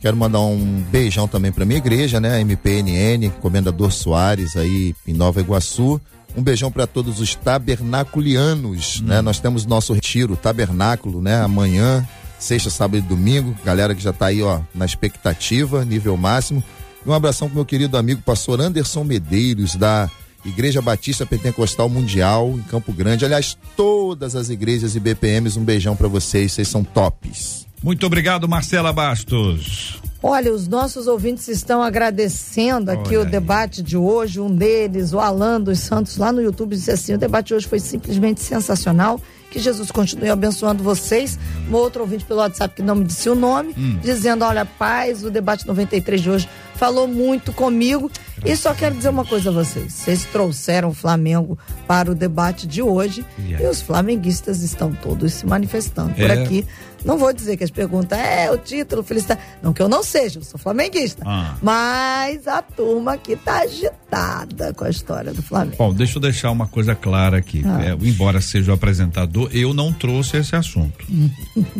Quero mandar um beijão também para minha igreja, né? MPNN, Comendador Soares aí em Nova Iguaçu. Um beijão para todos os tabernaculianos, né? hum. né? Nós temos nosso retiro tabernáculo, né? Amanhã, sexta, sábado e domingo. Galera que já está aí, ó, na expectativa, nível máximo. E um abração pro meu querido amigo pastor Anderson Medeiros, da Igreja Batista Pentecostal Mundial, em Campo Grande. Aliás, todas as igrejas e BPMs, um beijão para vocês, vocês são tops. Muito obrigado, Marcela Bastos. Olha, os nossos ouvintes estão agradecendo aqui Olha o debate de hoje. Um deles, o Alan dos Santos, lá no YouTube, disse assim: o debate de hoje foi simplesmente sensacional. Que Jesus continue abençoando vocês. Um outro ouvinte pelo WhatsApp que não me disse o nome, hum. dizendo: Olha, paz, o debate 93 de hoje falou muito comigo. E só quero dizer uma coisa a vocês: vocês trouxeram o Flamengo para o debate de hoje yeah. e os flamenguistas estão todos se manifestando é. por aqui não vou dizer que as perguntas é o título, felicidade. Não que eu não seja, eu sou flamenguista. Ah. Mas a turma aqui tá agitada com a história do Flamengo. Bom, deixa eu deixar uma coisa clara aqui. Ah. É, embora seja o apresentador, eu não trouxe esse assunto.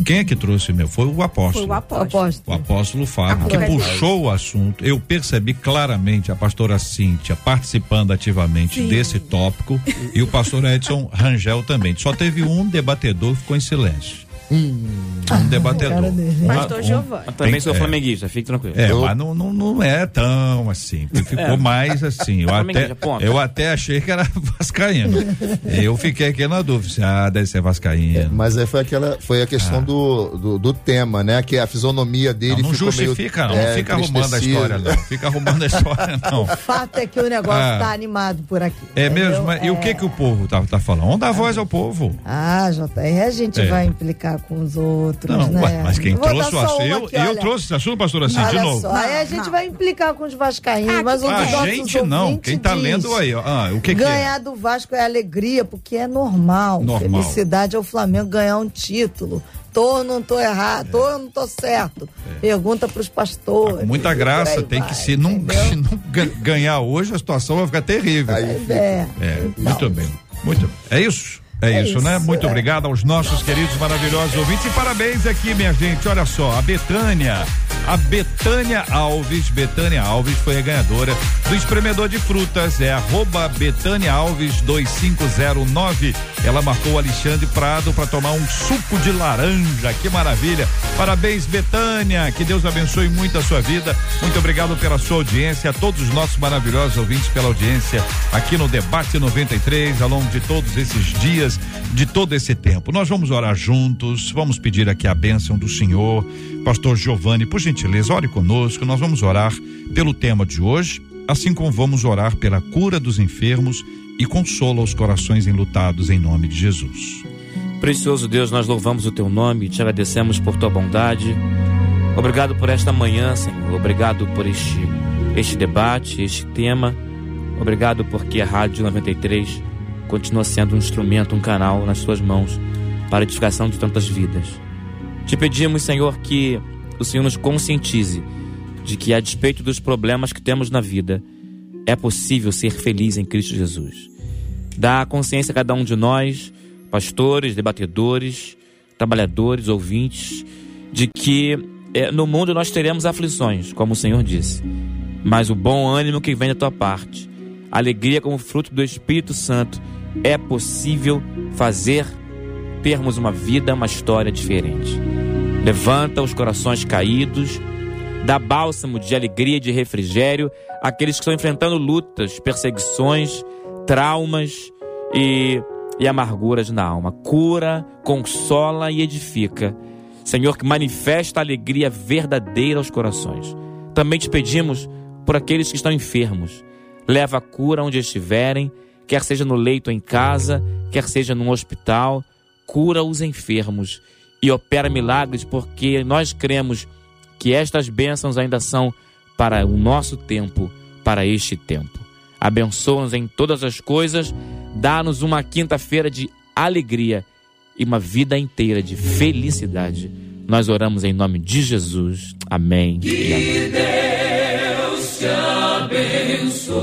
Quem é que trouxe meu? Foi o apóstolo. Foi o apóstolo. O apóstolo Fábio, que puxou o assunto. Eu percebi claramente a pastora Cíntia participando ativamente Sim. desse tópico e o pastor Edson Rangel também. Só teve um debatedor que ficou em silêncio. Hum, um debatedor. Pastor Giovanni. Também sou é. flamenguista, fique tranquilo. É, eu... mas não, não, não é tão assim. Ficou é. mais assim. Eu até, eu até achei que era Vascaíno. eu fiquei aqui na dúvida. Ah, deve ser Vascaíno. É, mas aí foi aquela. Foi a questão ah. do, do, do, tema, né? Que a fisionomia dele. Não, não justifica, meio, não. não fica arrumando a história, não. Fica arrumando a história, não. O fato é que o negócio ah. tá animado por aqui. É mesmo? Mas, e o que que o povo tá, tá falando? Vamos dar voz ao povo. Ah, JR, a gente é. vai implicar com os outros Não, né? ué, mas quem Vou trouxe o assunto. Eu, aqui, eu trouxe esse assunto, pastor, assim, de Olha novo. só, aí a gente vai implicar com os vascaínos, mas um A gente não. Quem tá diz, lendo aí, ó. Ah, o que, que é? Ganhar do Vasco é alegria, porque é normal. Normal. Felicidade é o Flamengo ganhar um título. Tô ou não tô errado, tô ou não tô certo. Pergunta pros pastores. É. Muita graça, aí tem vai, que se não, se não ga- ganhar hoje, a situação vai ficar terrível. Pois é. É, muito bem. Muito bem. É isso? É, É isso, né? isso, Muito é. obrigado aos nossos queridos maravilhosos ouvintes e parabéns aqui, minha gente. Olha só, a Betânia, a Betânia Alves, Betânia Alves foi a ganhadora do espremedor de frutas, é arroba Betânia Alves 2509. Ela marcou o Alexandre Prado para tomar um suco de laranja. Que maravilha. Parabéns, Betânia. Que Deus abençoe muito a sua vida. Muito obrigado pela sua audiência, a todos os nossos maravilhosos ouvintes pela audiência aqui no Debate 93, ao longo de todos esses dias, de todo esse tempo. Nós vamos orar juntos, vamos pedir aqui a bênção do Senhor. Pastor Giovanni, por gentileza, ore conosco. Nós vamos orar pelo tema de hoje, assim como vamos orar pela cura dos enfermos e consola os corações enlutados em nome de Jesus. Precioso Deus, nós louvamos o teu nome e te agradecemos por tua bondade. Obrigado por esta manhã, Senhor. Obrigado por este, este debate, este tema. Obrigado porque a Rádio 93 continua sendo um instrumento, um canal nas tuas mãos para a edificação de tantas vidas. Te pedimos, Senhor, que o Senhor nos conscientize de que, a despeito dos problemas que temos na vida, é possível ser feliz em Cristo Jesus. Dá consciência a cada um de nós, pastores, debatedores, trabalhadores, ouvintes, de que eh, no mundo nós teremos aflições, como o Senhor disse, mas o bom ânimo que vem da tua parte, a alegria como fruto do Espírito Santo, é possível fazer termos uma vida, uma história diferente. Levanta os corações caídos, dá bálsamo de alegria de refrigério àqueles que estão enfrentando lutas, perseguições, traumas e, e amarguras na alma. Cura, consola e edifica. Senhor, que manifesta a alegria verdadeira aos corações. Também te pedimos por aqueles que estão enfermos. Leva a cura onde estiverem, quer seja no leito em casa, quer seja num hospital. Cura os enfermos e opera milagres, porque nós cremos que estas bênçãos ainda são para o nosso tempo, para este tempo. Abençoa-nos em todas as coisas, dá-nos uma quinta-feira de alegria e uma vida inteira de felicidade. Nós oramos em nome de Jesus. Amém. e amém. Deus te abençoe.